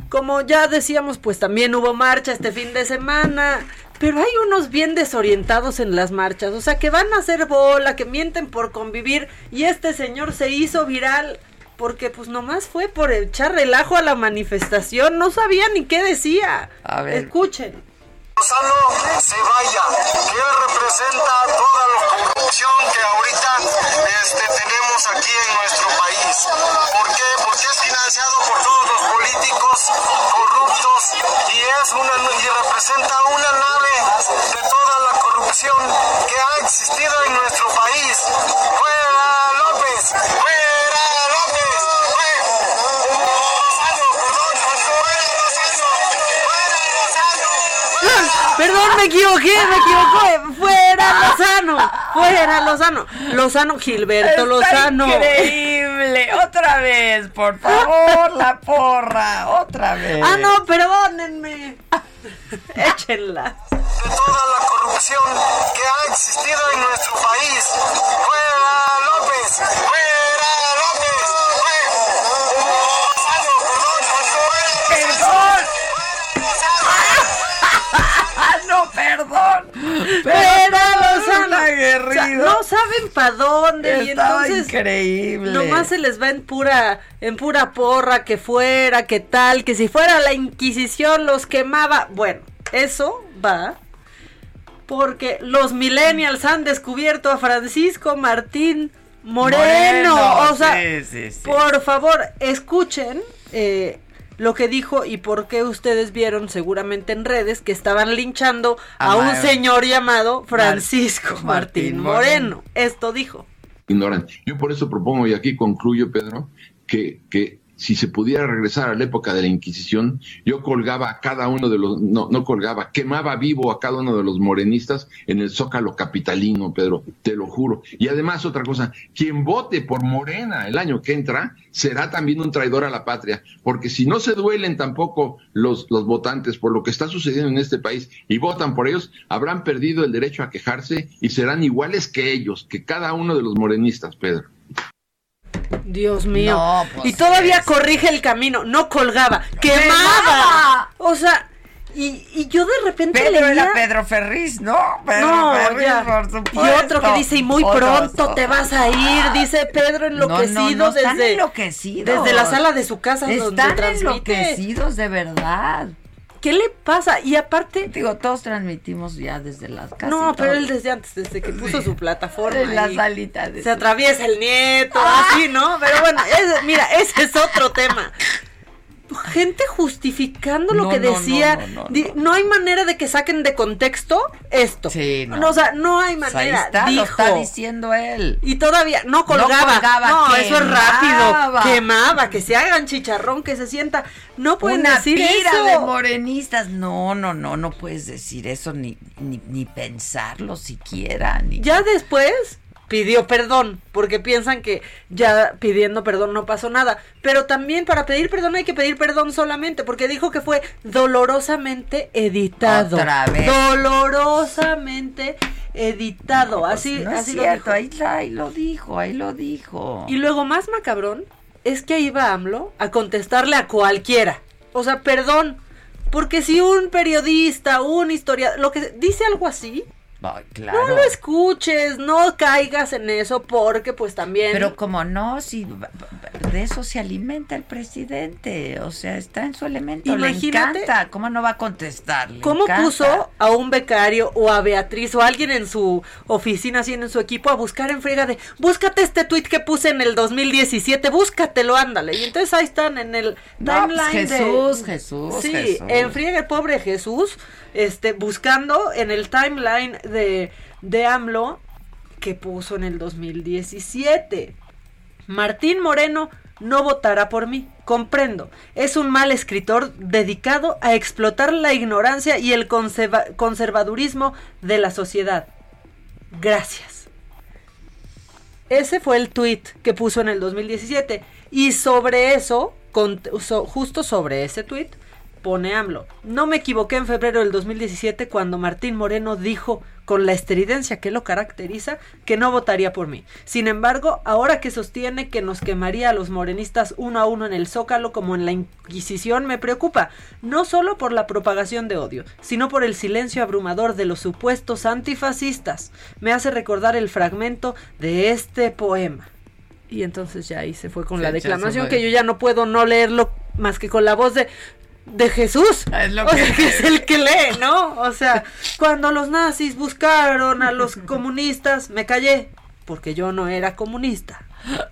como ya decíamos, pues también hubo marcha este fin de semana. Pero hay unos bien desorientados en las marchas, o sea, que van a hacer bola, que mienten por convivir, y este señor se hizo viral porque pues nomás fue por echar relajo a la manifestación, no sabía ni qué decía. A ver. Escuchen. Lozano se vaya, que él representa toda la corrupción que ahorita este, tenemos aquí en nuestro país. ¿Por qué? Porque es financiado por todos políticos corruptos y es una y representa una nave de toda la corrupción que ha existido en nuestro país. ¡Fuera López! ¡Fuera Perdón, me equivoqué, me equivoqué. Fuera Lozano, fuera Lozano. Lozano, Gilberto Está Lozano. Increíble. Otra vez, por favor, la porra. Otra vez. Ah, no, perdónenme. Échenla. de toda la corrupción que ha existido en nuestro país. ¡Fuera López! ¡Fuera López! Perdón. Fuera Lozano. Un O sea, aguerrido. no saben para dónde. Y entonces. increíble. Nomás se les va en pura, en pura porra, que fuera, que tal, que si fuera la Inquisición los quemaba. Bueno, eso va porque los millennials han descubierto a Francisco Martín Moreno. Moreno, o sea, sí, sí, sí. por favor, escuchen eh, lo que dijo y por qué ustedes vieron seguramente en redes que estaban linchando a, A un señor llamado Francisco Martín Martín Moreno. Moreno. Esto dijo. ignoran. Yo por eso propongo, y aquí concluyo, Pedro, que, que si se pudiera regresar a la época de la Inquisición, yo colgaba a cada uno de los, no, no colgaba, quemaba vivo a cada uno de los morenistas en el zócalo capitalino, Pedro, te lo juro. Y además, otra cosa, quien vote por Morena el año que entra será también un traidor a la patria, porque si no se duelen tampoco los, los votantes por lo que está sucediendo en este país y votan por ellos, habrán perdido el derecho a quejarse y serán iguales que ellos, que cada uno de los morenistas, Pedro. Dios mío. No, pues y todavía es- corrige el camino, no colgaba, quemaba. ¡Quemaba! O sea, y, y yo de repente Pedro leía... era Pedro Ferriz, ¿no? Pedro No, Ferriz, ya. por Y supuesto. otro que dice, y muy Otros, pronto te vas a ir, dice Pedro enloquecido no, no, están desde, enloquecidos. desde la sala de su casa donde Están transmite. enloquecidos de verdad. ¿Qué le pasa? Y aparte... Digo, todos transmitimos ya desde las casas. No, pero él desde antes, desde que puso su plataforma. En la salita de Se atraviesa el nieto, así, ¿no? Pero bueno, ese- mira, ese es otro tema. Gente justificando lo que no, decía. no, hay manera de que saquen de contexto esto. Sí, no. o sea, no hay Pues ahí manera. lo dijo. está diciendo él. Y todavía no colgaba. colgaba, No, eso es rápido. quemaba. Quemaba, que se hagan chicharrón, que se sienta. No pueden Una decir pira eso. de morenistas. No, no, no, no puedes decir eso ni, ni, ni pensarlo siquiera. Ni... Ya después pidió perdón, porque piensan que ya pidiendo perdón no pasó nada. Pero también para pedir perdón hay que pedir perdón solamente, porque dijo que fue dolorosamente editado. Otra vez. Dolorosamente editado. Así, no es así lo dijo. ahí, ahí lo dijo, ahí lo dijo. Y luego más macabrón es que iba AMLO a contestarle a cualquiera. O sea, perdón, porque si un periodista, un historiador, lo que dice algo así, Claro. no lo escuches, no caigas en eso, porque pues también. Pero como no, si de eso se alimenta el presidente, o sea, está en su elemento, Imagínate- le encanta, ¿cómo no va a contestar? Le ¿Cómo encanta. puso a un becario o a Beatriz o a alguien en su oficina, así en su equipo, a buscar en friega de, búscate este tweet que puse en el 2017, búscatelo, ándale. Y entonces ahí están en el No, pues, timeline de- Jesús, Jesús, Sí, Jesús. en friega el pobre Jesús, este, buscando en el timeline de, de AMLO que puso en el 2017. Martín Moreno no votará por mí, comprendo. Es un mal escritor dedicado a explotar la ignorancia y el conserva- conservadurismo de la sociedad. Gracias. Ese fue el tweet que puso en el 2017. Y sobre eso, justo sobre ese tweet, pone AMLO. No me equivoqué en febrero del 2017 cuando Martín Moreno dijo, con la estridencia que lo caracteriza, que no votaría por mí. Sin embargo, ahora que sostiene que nos quemaría a los morenistas uno a uno en el Zócalo como en la Inquisición, me preocupa, no solo por la propagación de odio, sino por el silencio abrumador de los supuestos antifascistas. Me hace recordar el fragmento de este poema. Y entonces ya ahí se fue con Sí, la declamación que yo ya no puedo no leerlo más que con la voz de de Jesús. Es lo o que- sea, que es el que lee, ¿no? O sea, cuando los nazis buscaron a los comunistas, me callé porque yo no era comunista.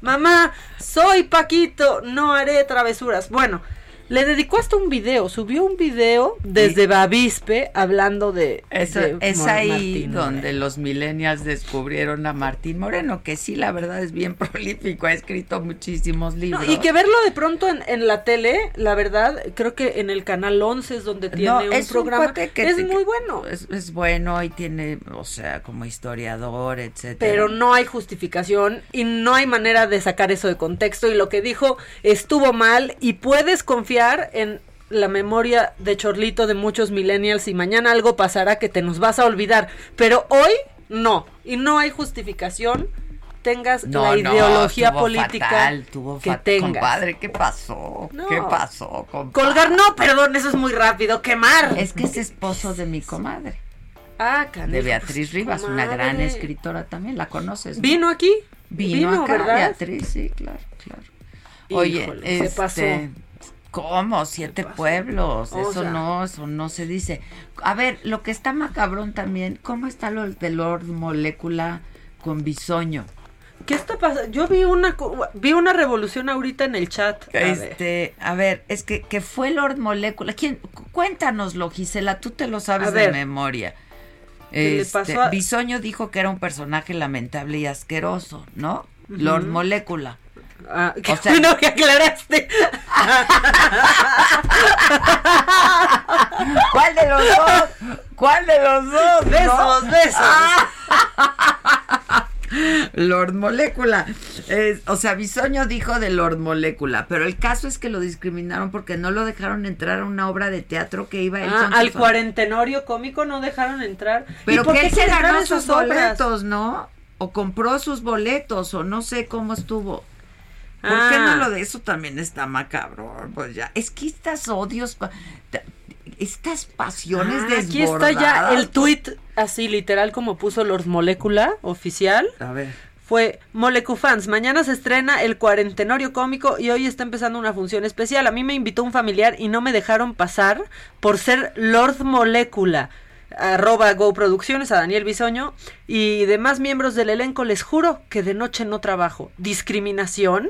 Mamá, soy Paquito, no haré travesuras. Bueno, le dedicó hasta un video, subió un video desde Bavispe hablando de... Eso, de es ahí Martín donde Moreno. los millennials descubrieron a Martín Moreno, que sí, la verdad es bien prolífico, ha escrito muchísimos No, libros. y que verlo de pronto en, en la tele, la verdad, creo que en el canal 11 es donde tiene No, un es un programa. cuate que es te- muy bueno. Es, es bueno y tiene, o sea, como historiador, etcétera. Pero no hay justificación y no hay manera de sacar eso de contexto y lo que dijo estuvo mal y puedes confiar en la memoria de Chorlito de muchos millennials y mañana algo pasará que te nos vas a olvidar, pero hoy no y no hay justificación tengas No, la ideología política fatal, que tengas. Compadre, ¿qué pasó? No. ¿Qué pasó, compadre? Colgar, no, perdón, eso es muy rápido, quemar. Es que es esposo de mi comadre, Ah, canijo, de Beatriz pues, Rivas, una gran escritora también, ¿la conoces? no? ¿Vino aquí? Vino, Vino, acá, ¿verdad? Beatriz, sí, claro, claro. Oye, se este, pasó. ¿Cómo? Siete pueblos. O eso sea. no, eso no se dice. A ver, lo que está macabrón también, ¿cómo está lo de Lord Molécula con Bisoño? ¿Qué está pasando? Yo vi una vi una revolución ahorita en el chat. A ver. Este, a ver, es que, que fue Lord Molécula. ¿Quién? Cu- Cuéntanoslo, Gisela, tú te lo sabes A de ver. memoria. ¿Qué le Este, pasó a- Bisoño dijo que era un personaje lamentable y asqueroso, ¿no? Lord Molécula. Ah, qué O sea- bueno que aclaraste. ¿Cuál de los dos? ¿Cuál de los dos? no? Besos, besos. Lord Molécula. O sea, Bisoño dijo de Lord Molécula, pero el caso es que lo discriminaron porque no lo dejaron entrar a una obra de teatro que iba él Ah, al su- cuarentenorio cómico no dejaron entrar. Pero ¿Y por que qué él se ganó sus boletos, ¿no? O compró sus boletos, o no sé cómo estuvo. ¿Por qué Ah. no lo de eso también está macabro? Pues ya, es que estas odios, estas pasiones Ah, aquí está ya desbordadas, el tuit así literal como puso Lord Molecula oficial. A ver. Fue Molecufans, mañana se estrena el cuarentenorio cómico y hoy está empezando una función especial. A mí me invitó un familiar y no me dejaron pasar por ser Lord Molecula. Arroba Go Producciones a Daniel Bisoño y demás miembros del elenco les juro que de noche no trabajo. ¿Discriminación?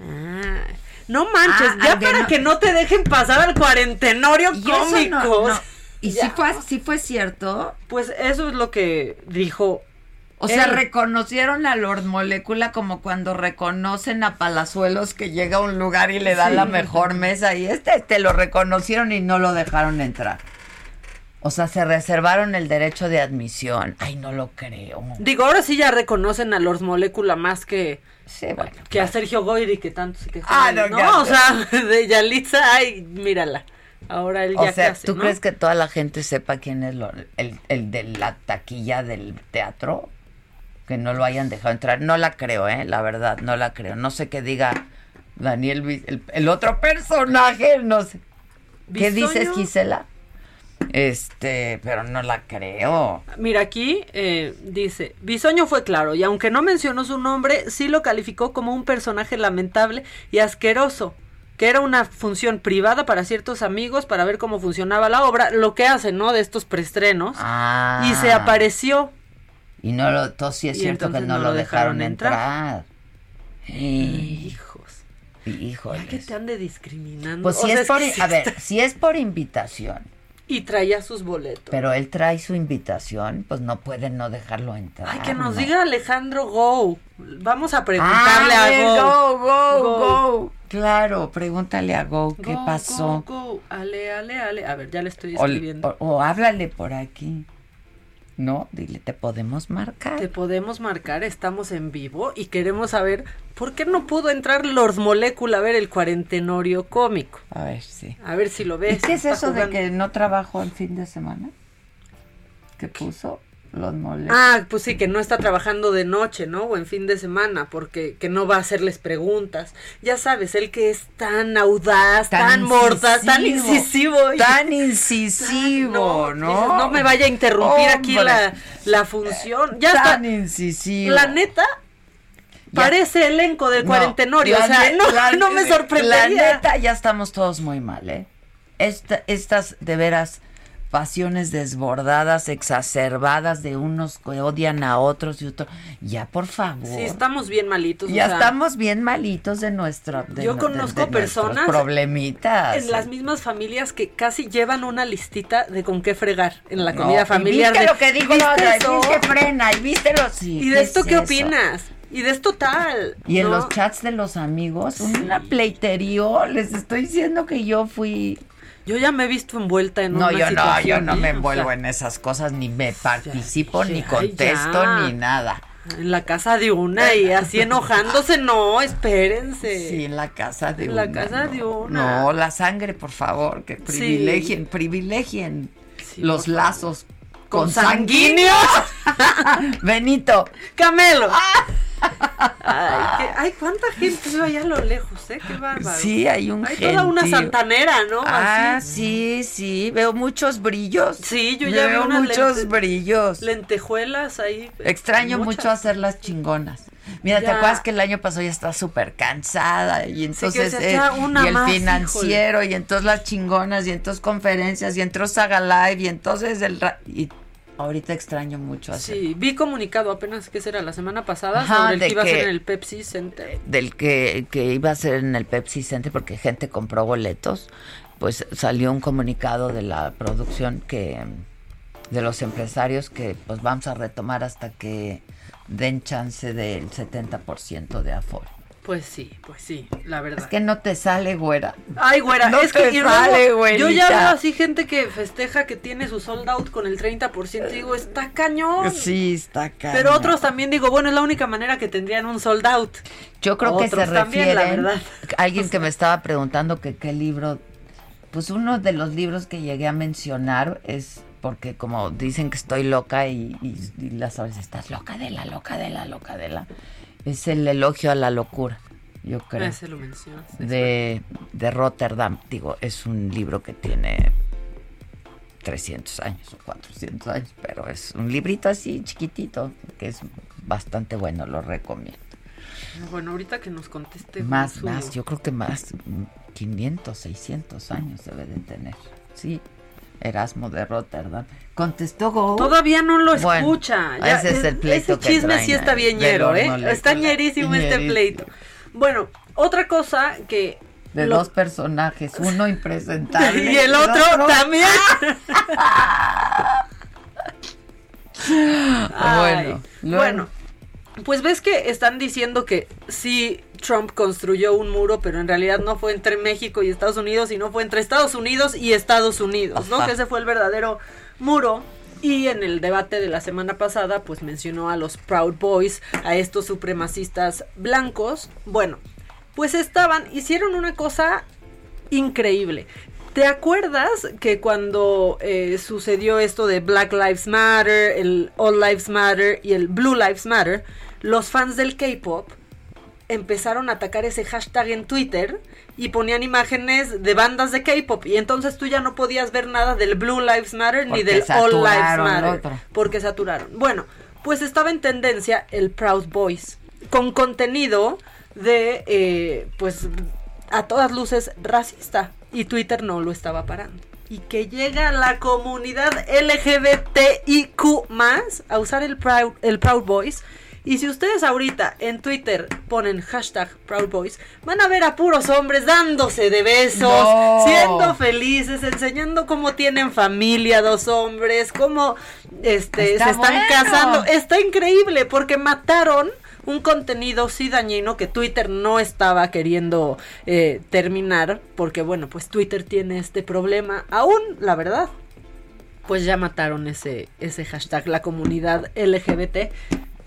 Ah, no manches, Ah, ya para no- que no te dejen pasar al cuarentenorio cómico. no- no. ¿Y si fue, si fue cierto? Pues eso es lo que dijo. O sea, reconocieron a Lord Molécula como cuando reconocen a Palazuelos que llega a un lugar y le da Sí. la mejor mesa y este te lo reconocieron y no lo dejaron entrar. O sea, se reservaron el derecho de admisión. Ay, no lo creo. Digo, ahora sí ya reconocen a Lord Molecula más que, bueno, que a Sergio Goyri que tanto se quejó. Ah, no, no, o sea, de Yalitza, ay, mírala. Ahora él O ya sea, qué hace, ¿tú ¿no? crees que toda la gente sepa quién es lo- el, el de la taquilla del teatro? Que no lo hayan dejado entrar. No la creo, ¿eh? La verdad, no la creo. No sé qué diga Daniel, el, el otro personaje, no sé. ¿Qué Bisoño. dices, Gisela? Este, pero no la creo. Mira, aquí eh, dice, Bisoño fue claro y aunque no mencionó su nombre, sí lo calificó como un personaje lamentable y asqueroso, que era una función privada para ciertos amigos para ver cómo funcionaba la obra, lo que hacen, ¿no? De estos preestrenos. Ah. Y se apareció. Y no lo, entonces sí es Y cierto que no, no lo dejaron, dejaron entrar. Hijos. Ya que te ande discriminando. Pues O si sea, es por, que sí a ver, si es por invitación, Y traía sus boletos. pero él trae su invitación, pues no pueden no dejarlo entrar. Ay, que nos ¿no? diga Alejandro Go. Vamos a preguntarle Ah, a Go. Go, Go, Go. Claro, pregúntale a Go qué Go, pasó. Go, go. Ale, ale, ale. A ver, ya le estoy O, escribiendo. o- o háblale por aquí. No, dile, te podemos marcar. Te podemos marcar, estamos en vivo y queremos saber por qué no pudo entrar Lord Molecula a ver el cuarentenorio cómico. A ver, sí. A ver si lo ¿Y ves. qué es eso de que no trabajo el fin de semana? ¿Qué puso? Los moles. Ah, pues sí, que no está trabajando de noche, ¿no? O en fin de semana, porque que no va a hacerles preguntas. Ya sabes, él que es tan audaz, tan, mordaz, tan incisivo. y- Tan incisivo, ¿no? dices, no me vaya a interrumpir aquí la, la función. Ya Tan está. incisivo. La neta, parece elenco del No, cuarentenorio. o sea, no, la- no me sorprendería. La neta, ya estamos todos muy mal, ¿eh? Esta- estas, de veras, pasiones desbordadas, exacerbadas de unos que odian a otros y otros. Ya, por favor. Sí, estamos bien malitos. o ya sea, estamos bien malitos de nuestro. de Yo no- de- conozco de nuestros personas Problemitas. En las mismas familias que casi llevan una listita de con qué fregar en la No, comida y familiar. ¿Viste de, lo que dijo ¿viste la otra? que frena? ¿Y viste sí? ¿Y de esto es qué eso? opinas? Y de esto tal. Y en los chats de los amigos, una pleiterío, les estoy diciendo que yo fui... Yo ya me he visto envuelta en No, una yo no, yo no ¿eh? me O envuelvo sea, en esas cosas, ni me participo, ni ya, contesto, ya. ni nada. En la casa de una y así enojándose, no, espérense. Sí, en la casa de En una. la casa no. de una. No, la sangre, por favor, que privilegien, privilegien los por lazos Consanguíneos. consanguíneos. Benito. Camelo. Ay, qué- ay, cuánta gente veo allá a lo lejos, ¿eh? Qué bárbaro. Sí, hay un Hay toda una santanera, ¿no? Ah, Así. sí, sí, veo muchos brillos. Sí, yo ya veo muchos lente- brillos. Lentejuelas ahí. Extraño muchas. mucho hacer las chingonas. Mira, ¿te acuerdas que el año pasado ya estaba súper cansada? Y entonces, eh, una y el más, financiero, y entonces las chingonas, y entonces conferencias, y entonces Saga Live, y entonces el... ra- Y ahorita extraño mucho hacer. Sí, vi comunicado apenas que será la semana pasada Ajá, sobre el que iba a ser en el Pepsi Center. Del que, que iba a ser en el Pepsi Center porque gente compró boletos, pues salió un comunicado de la producción que de los empresarios que pues vamos a retomar hasta que den chance del 70% de aforo. Pues sí, pues sí, la verdad. Es que no te sale, güera. Ay, güera, No es te que sale, luego, yo ya veo así gente que festeja que tiene su sold out con el 30% y digo, está cañón. Sí, está cañón. Pero otros también digo, bueno, es la única manera que tendrían un sold out. Yo creo que se Otros también, la verdad. alguien que me estaba preguntando que qué libro. Pues uno de los libros que llegué a mencionar es porque como dicen que estoy loca y, y, y las sabes, estás loca de la loca de la loca de la. Es el elogio a la locura, yo creo. Ese lo mencionas. de, de Rotterdam. Digo, es un libro que tiene 300 años o 400 años, pero es un librito así chiquitito que es bastante bueno, lo recomiendo. Bueno, ahorita que nos conteste Más, su- más, yo creo que más, mm, 500, 600 años debe de tener. Sí, Erasmo de Rotterdam. Contestó Go. Todavía no lo Bueno, escucha. Ya, ese es el pleito Ese que chisme traen sí está bien ñero, ¿eh? Está ñerísimo este pleito. Bueno, otra cosa que... De lo- dos personajes, uno impresentable. y el otro también. Ay, bueno, bueno, pues ves que están diciendo que sí Trump construyó un muro, pero en realidad no fue entre México y Estados Unidos, sino fue entre Estados Unidos y Estados Unidos, ¿no? Ajá. Que ese fue el verdadero muro. Y en el debate de la semana pasada, pues mencionó a los Proud Boys, a estos supremacistas blancos. Bueno, pues estaban, hicieron una cosa increíble. ¿Te acuerdas que cuando eh, sucedió esto de Black Lives Matter, el All Lives Matter y el Blue Lives Matter, los fans del K-Pop empezaron a atacar ese hashtag en Twitter y ponían imágenes de bandas de K-Pop y entonces tú ya no podías ver nada del Blue Lives Matter ni del All Lives Matter otro. porque saturaron. Bueno, pues estaba en tendencia el Proud Boys con contenido de pues pues a todas luces racista y Twitter no lo estaba parando. Y que llega la comunidad LGBTIQ más a usar el Proud, el Proud Boys. Y si ustedes ahorita en Twitter ponen hashtag Proud Boys, van a ver a puros hombres dándose de besos, No. siendo felices, enseñando cómo tienen familia dos hombres, cómo este, Está se están bueno. casando. Está increíble porque mataron un contenido sí dañino que Twitter no estaba queriendo eh, terminar porque bueno, pues Twitter tiene este problema aún, la verdad. Pues ya mataron ese, ese hashtag, la comunidad LGBT.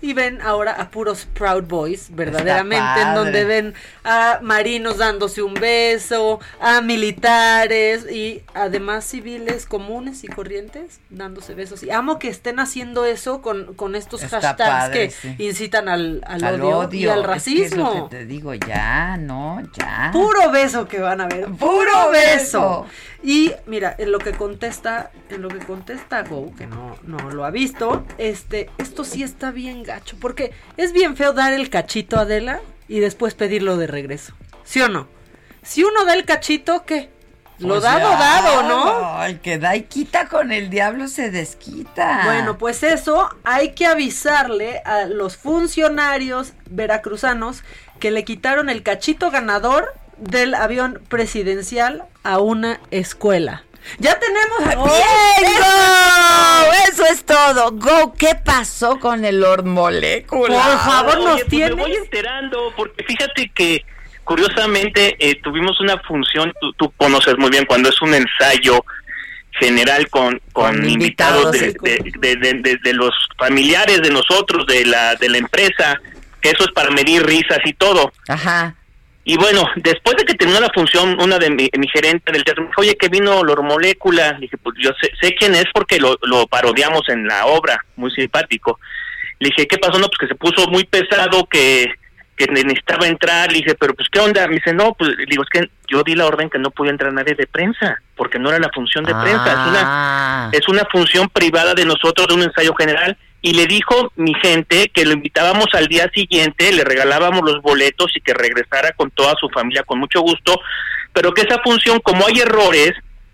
Y ven ahora a puros Proud Boys, verdaderamente, en donde ven a marinos dándose un beso, a militares y además civiles comunes y corrientes dándose besos. Y amo que estén haciendo eso con, con estos Está hashtags padre, que sí. incitan al, al Al odio, y al es que es lo racismo. que te digo, ya, no, ya. Puro beso que van a ver. Puro, Puro beso. beso. Y mira, en lo que contesta, en lo que contesta Go, que no, no lo ha visto, este, esto sí está bien gacho, porque es bien feo dar el cachito a Adela y después pedirlo de regreso. ¿Sí o no? Si uno da el cachito, ¿qué? Lo Pues dado, ya, dado, ¿no? El que da y quita con el diablo se desquita. Bueno, pues eso hay que avisarle a los funcionarios veracruzanos que le quitaron el cachito ganador del avión presidencial a una escuela. Ya tenemos a ¡Bien, Go! Eso es todo. Go, ¿qué pasó con el Lord Molecula? Por favor, nos Oye, pues tienes. me voy enterando, porque fíjate que curiosamente eh, tuvimos una función, tú, tú conoces muy bien cuando es un ensayo general con, con, Con invitados, sí. de- de- de los familiares de nosotros, de la, de la empresa, que eso es para medir risas y todo. Ajá. Y bueno, después de que terminó la función, una de mi, mi gerente del teatro me dijo, oye, que vino Lor Molécula. Le dije, pues yo sé, sé quién es porque lo, lo parodiamos en la obra, muy simpático. Le dije, ¿qué pasó? No, pues que se puso muy pesado, que, que necesitaba entrar. Le dije, pero pues, ¿qué onda? Me dice, no, pues, le digo, es que yo di la orden que no podía entrar nadie de prensa, porque no era la función de prensa, es una Ah. es una función privada de nosotros de un ensayo general y le dijo mi gente que lo invitábamos al día siguiente, le regalábamos los boletos y que regresara con toda su familia con mucho gusto, pero que esa función, como hay errores,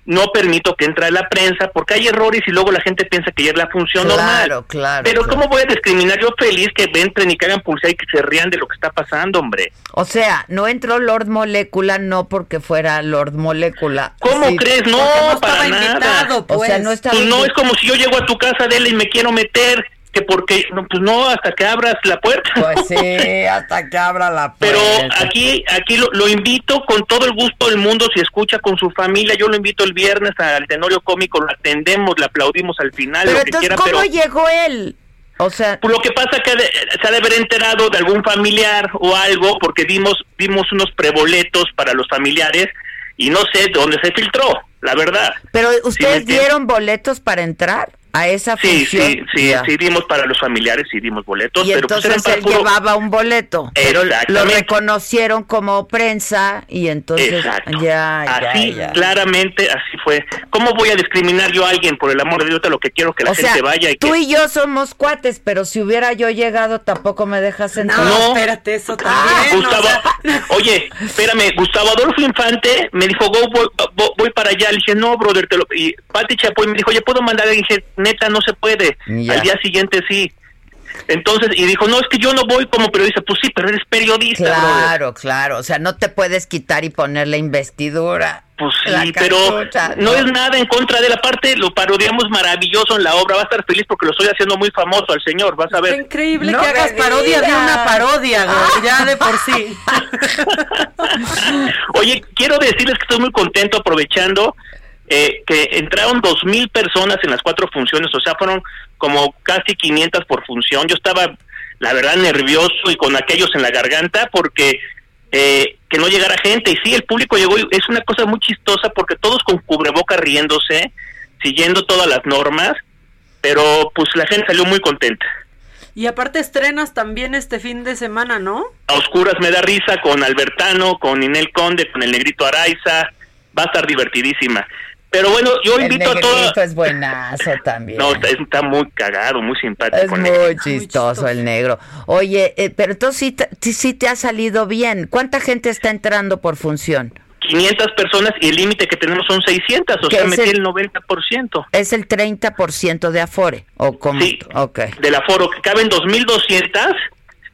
no permito que entre la prensa porque hay errores y luego la gente piensa que ya es la función Claro, normal. claro, Pero claro. ¿cómo voy a discriminar? Yo feliz que entren y que hagan publicidad y que se rían de lo que está pasando, hombre. O sea, no entró Lord Molecula no porque fuera Lord Molecula. ¿Cómo Sí, crees? No, porque para nada. O sea, no estaba Pues no es como si yo llego a tu casa de él y me quiero meter. Que porque, no, pues no, hasta que abras la puerta. Pues sí, hasta que abra la puerta. Pero aquí, aquí lo, lo invito con todo el gusto del mundo, si escucha con su familia, yo lo invito el viernes al Tenorio Cómico, lo atendemos, le aplaudimos al final, Pero lo que entonces, quiera, ¿cómo pero... llegó él? O sea, Pues lo que pasa que se ha de haber enterado de algún familiar o algo, porque dimos, dimos unos preboletos para los familiares y no sé de dónde se filtró, la verdad. pero ¿Sí ustedes entiendes? dieron boletos para entrar a esa Sí, función. sí, sí, Ya. sí dimos para los familiares, sí dimos boletos, Y pero pues entonces eran él puro- llevaba un boleto, pero lo reconocieron como prensa y entonces Exacto. ya, ya, Así, ya. claramente, así fue. ¿Cómo voy a discriminar yo a alguien? Por el amor de Dios, de lo que quiero que la o sea, gente vaya y tú que... y yo somos cuates, pero si hubiera yo llegado tampoco me dejas entrar. No. espérate, eso Ah, también. o Gustavo, sea, oye, espérame, Gustavo Adolfo Infante me dijo, go, voy, voy- voy para allá. Le dije, no, brother, te lo... Y Pati Chapoy me dijo, oye, ¿puedo mandar? Le dije, neta, no se puede. Ya. Al día siguiente sí. Entonces, y dijo, no, es que yo no voy como periodista. Pues sí, pero eres periodista, brother. Claro, claro, o sea, no te puedes quitar y ponerle investidura. Pues La sí, pero cachucha, no ¿no? es nada en contra de la parte, lo parodiamos maravilloso en la obra, va a estar feliz porque lo estoy haciendo muy famoso al señor, vas a ver. Está increíble No que hagas parodia de una parodia, güey, ya de por sí. Oye, quiero decirles que estoy muy contento aprovechando eh, que entraron dos mil personas en las cuatro funciones, o sea, fueron como casi 500 por función. Yo estaba, la verdad, nervioso y con aquellos en la garganta porque eh, que no llegara gente. Y sí, el público llegó y es una cosa muy chistosa porque todos con cubreboca riéndose, siguiendo todas las normas, pero pues la gente salió muy contenta. Y aparte estrenas también este fin de semana, ¿no? A oscuras me da risa con Albertano, con Inel Conde, con el negrito Araiza. Va a estar divertidísima. Pero bueno, yo El invito a todos. es buenazo también. No, está, está muy cagado, muy simpático. Es el negro. muy chistoso el negro. Oye, eh, pero entonces sí te, sí- te ha salido bien. ¿Cuánta gente está entrando por función? 500 personas y el límite que tenemos son 600, o ¿Qué sea, metí el- el 90% Es el 30% de afore. ¿O cómo? Sí. Ok. del aforo. Que caben 2.200,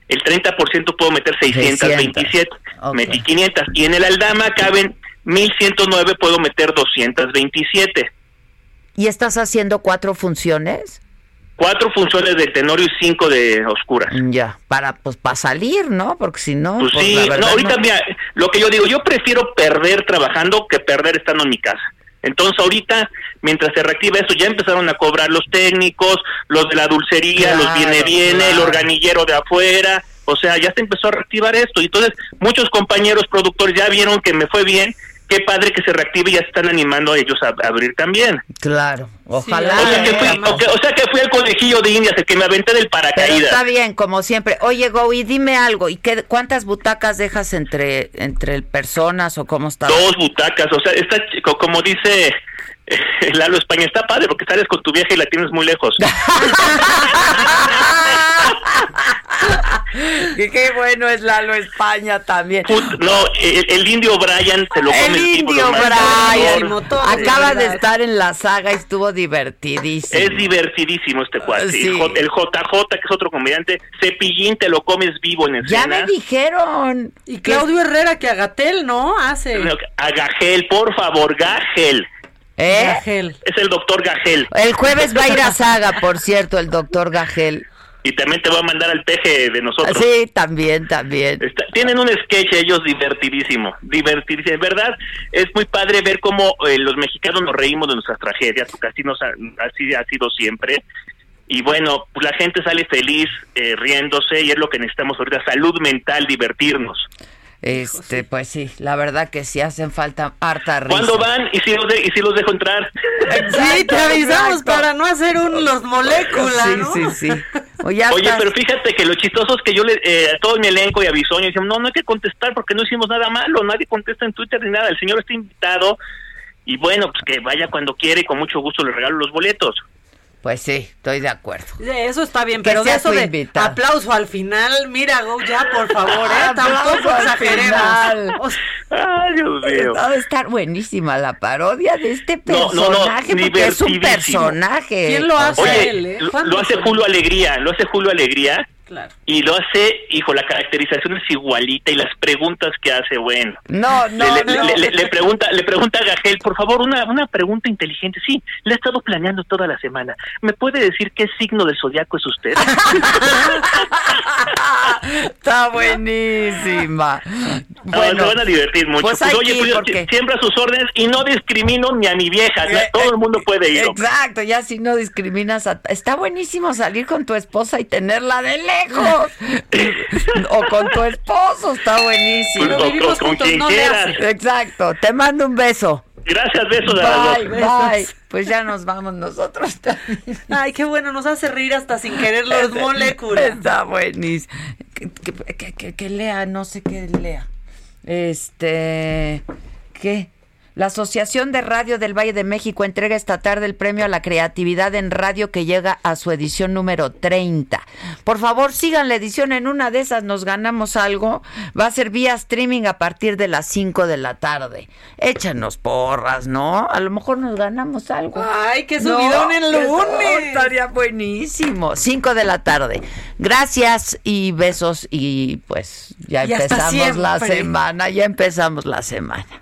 el 30% puedo meter 627. Ok. Metí 500. Y en el Aldama caben 1.109, puedo meter 227. ¿Y estás haciendo cuatro funciones? Cuatro funciones de tenorio y cinco de oscuras. Ya, para pues para salir, ¿no? Porque si no, Pues pues, sí, la no, ahorita no. mira, lo que yo digo, yo prefiero perder trabajando que perder estando en mi casa. Entonces ahorita, mientras se reactiva esto, ya empezaron a cobrar los técnicos, los de la dulcería, los viene viene, el organillero de afuera, o sea, ya se empezó a reactivar esto. Y entonces muchos compañeros productores ya vieron que me fue bien, qué padre que se reactive y ya se están animando a ellos a, a abrir también. Claro, ojalá. o, sea que fui, o que- o sea que fui al conejillo de indias, el que me aventé del Pero paracaídas. está bien, como siempre. Oye, Go, y dime algo. ¿Y qué, cuántas butacas dejas entre entre personas o cómo está? Dos butacas, o sea, está chico, como dice eh, Lalo España, está padre porque sales con tu vieja y la tienes muy lejos. Qué bueno es Lalo España también. Put- no, el, el indio Brian se lo come El indio Brian acaba de estar en la saga y estuvo divertidísimo. Es divertidísimo este cuate. Sí. El JJ, que es otro comediante, Cepillín te lo comes vivo en Ya escena. me dijeron. Y Claudio Herrera que Agatel, ¿no? Hace. A Gagel, por favor, Gagel. ¿Eh? Gagel. Es el doctor Gagel. El jueves va a ir a saga, por cierto, el doctor Gagel. Y también te voy a mandar al peje de nosotros. Sí, también, también. Está- tienen un sketch ellos divertidísimo, divertidísimo. En verdad, es muy padre ver cómo eh, los mexicanos nos reímos de nuestras tragedias, porque así, nos ha, así ha sido siempre. Y bueno, pues la gente sale feliz, eh, riéndose, y es lo que necesitamos ahorita, salud mental, divertirnos. Este, pues sí, la verdad que sí hacen falta harta risa. ¿Cuándo van? ¿Y si los, de- y si los dejo entrar? Sí, te avisamos exacto. para no hacer un los moléculas, Sí, ¿no? sí, sí. Oye, pero fíjate que lo chistoso es que yo le, eh, a todo mi elenco y a Bisoño decían, no, no hay que contestar porque no hicimos nada malo, nadie contesta en Twitter ni nada, el señor está invitado y bueno, pues que vaya cuando quiere y con mucho gusto le regalo los boletos. Pues sí, estoy de acuerdo. Eso está bien, pero de eso de invitado. aplauso al final, mira, Go, ya, por favor, ¿eh? Aplauso Tampoco exageremos. O sea, Ay, Dios mío. Va a estar buenísima la parodia de este No, no, no, personaje, porque es un personaje. ¿Quién lo hace? Oye, él, eh? lo, ¿Cuántos lo hace? Julio Alegría, lo hace Julio Alegría Claro. Y lo hace, hijo, la caracterización es igualita y las preguntas que hace, bueno. No, no, le, no. le- le- le pregunta, le pregunta a Gagel, por favor, una, una pregunta inteligente. Sí, le he estado planeando toda la semana. ¿Me puede decir qué signo del zodiaco es usted? Está buenísima. No, se van a divertir mucho. pues Pues, oye, pues, porque- siempre a sus órdenes y no discrimino ni a mi vieja. Eh, todo el mundo puede ir. Exacto, ya si no discriminas a... Está buenísimo salir con tu esposa y tenerla de lejos. o con tu esposo, está buenísimo. Pues, o- con juntos, quien no quieras. Exacto, te mando un beso. Gracias, besos a las Bye, dos. bye. Pues ya nos vamos nosotros también. Ay, qué bueno, nos hace reír hasta sin querer los moléculas. Está buenísimo. Que- que- que- que lea, no sé qué lea. Este, ¿qué? La Asociación de Radio del Valle de México entrega esta tarde el premio a la creatividad en radio que llega a su edición número 30. Por favor, sigan la edición, en una de esas nos ganamos algo. Va a ser vía streaming a partir de las 5 de la tarde. Échanos porras, ¿no? A lo mejor nos ganamos algo. Ay, qué subidón el lunes. estaría buenísimo. 5 de la tarde. Gracias y besos y pues ya Y empezamos la semana, ya empezamos la semana.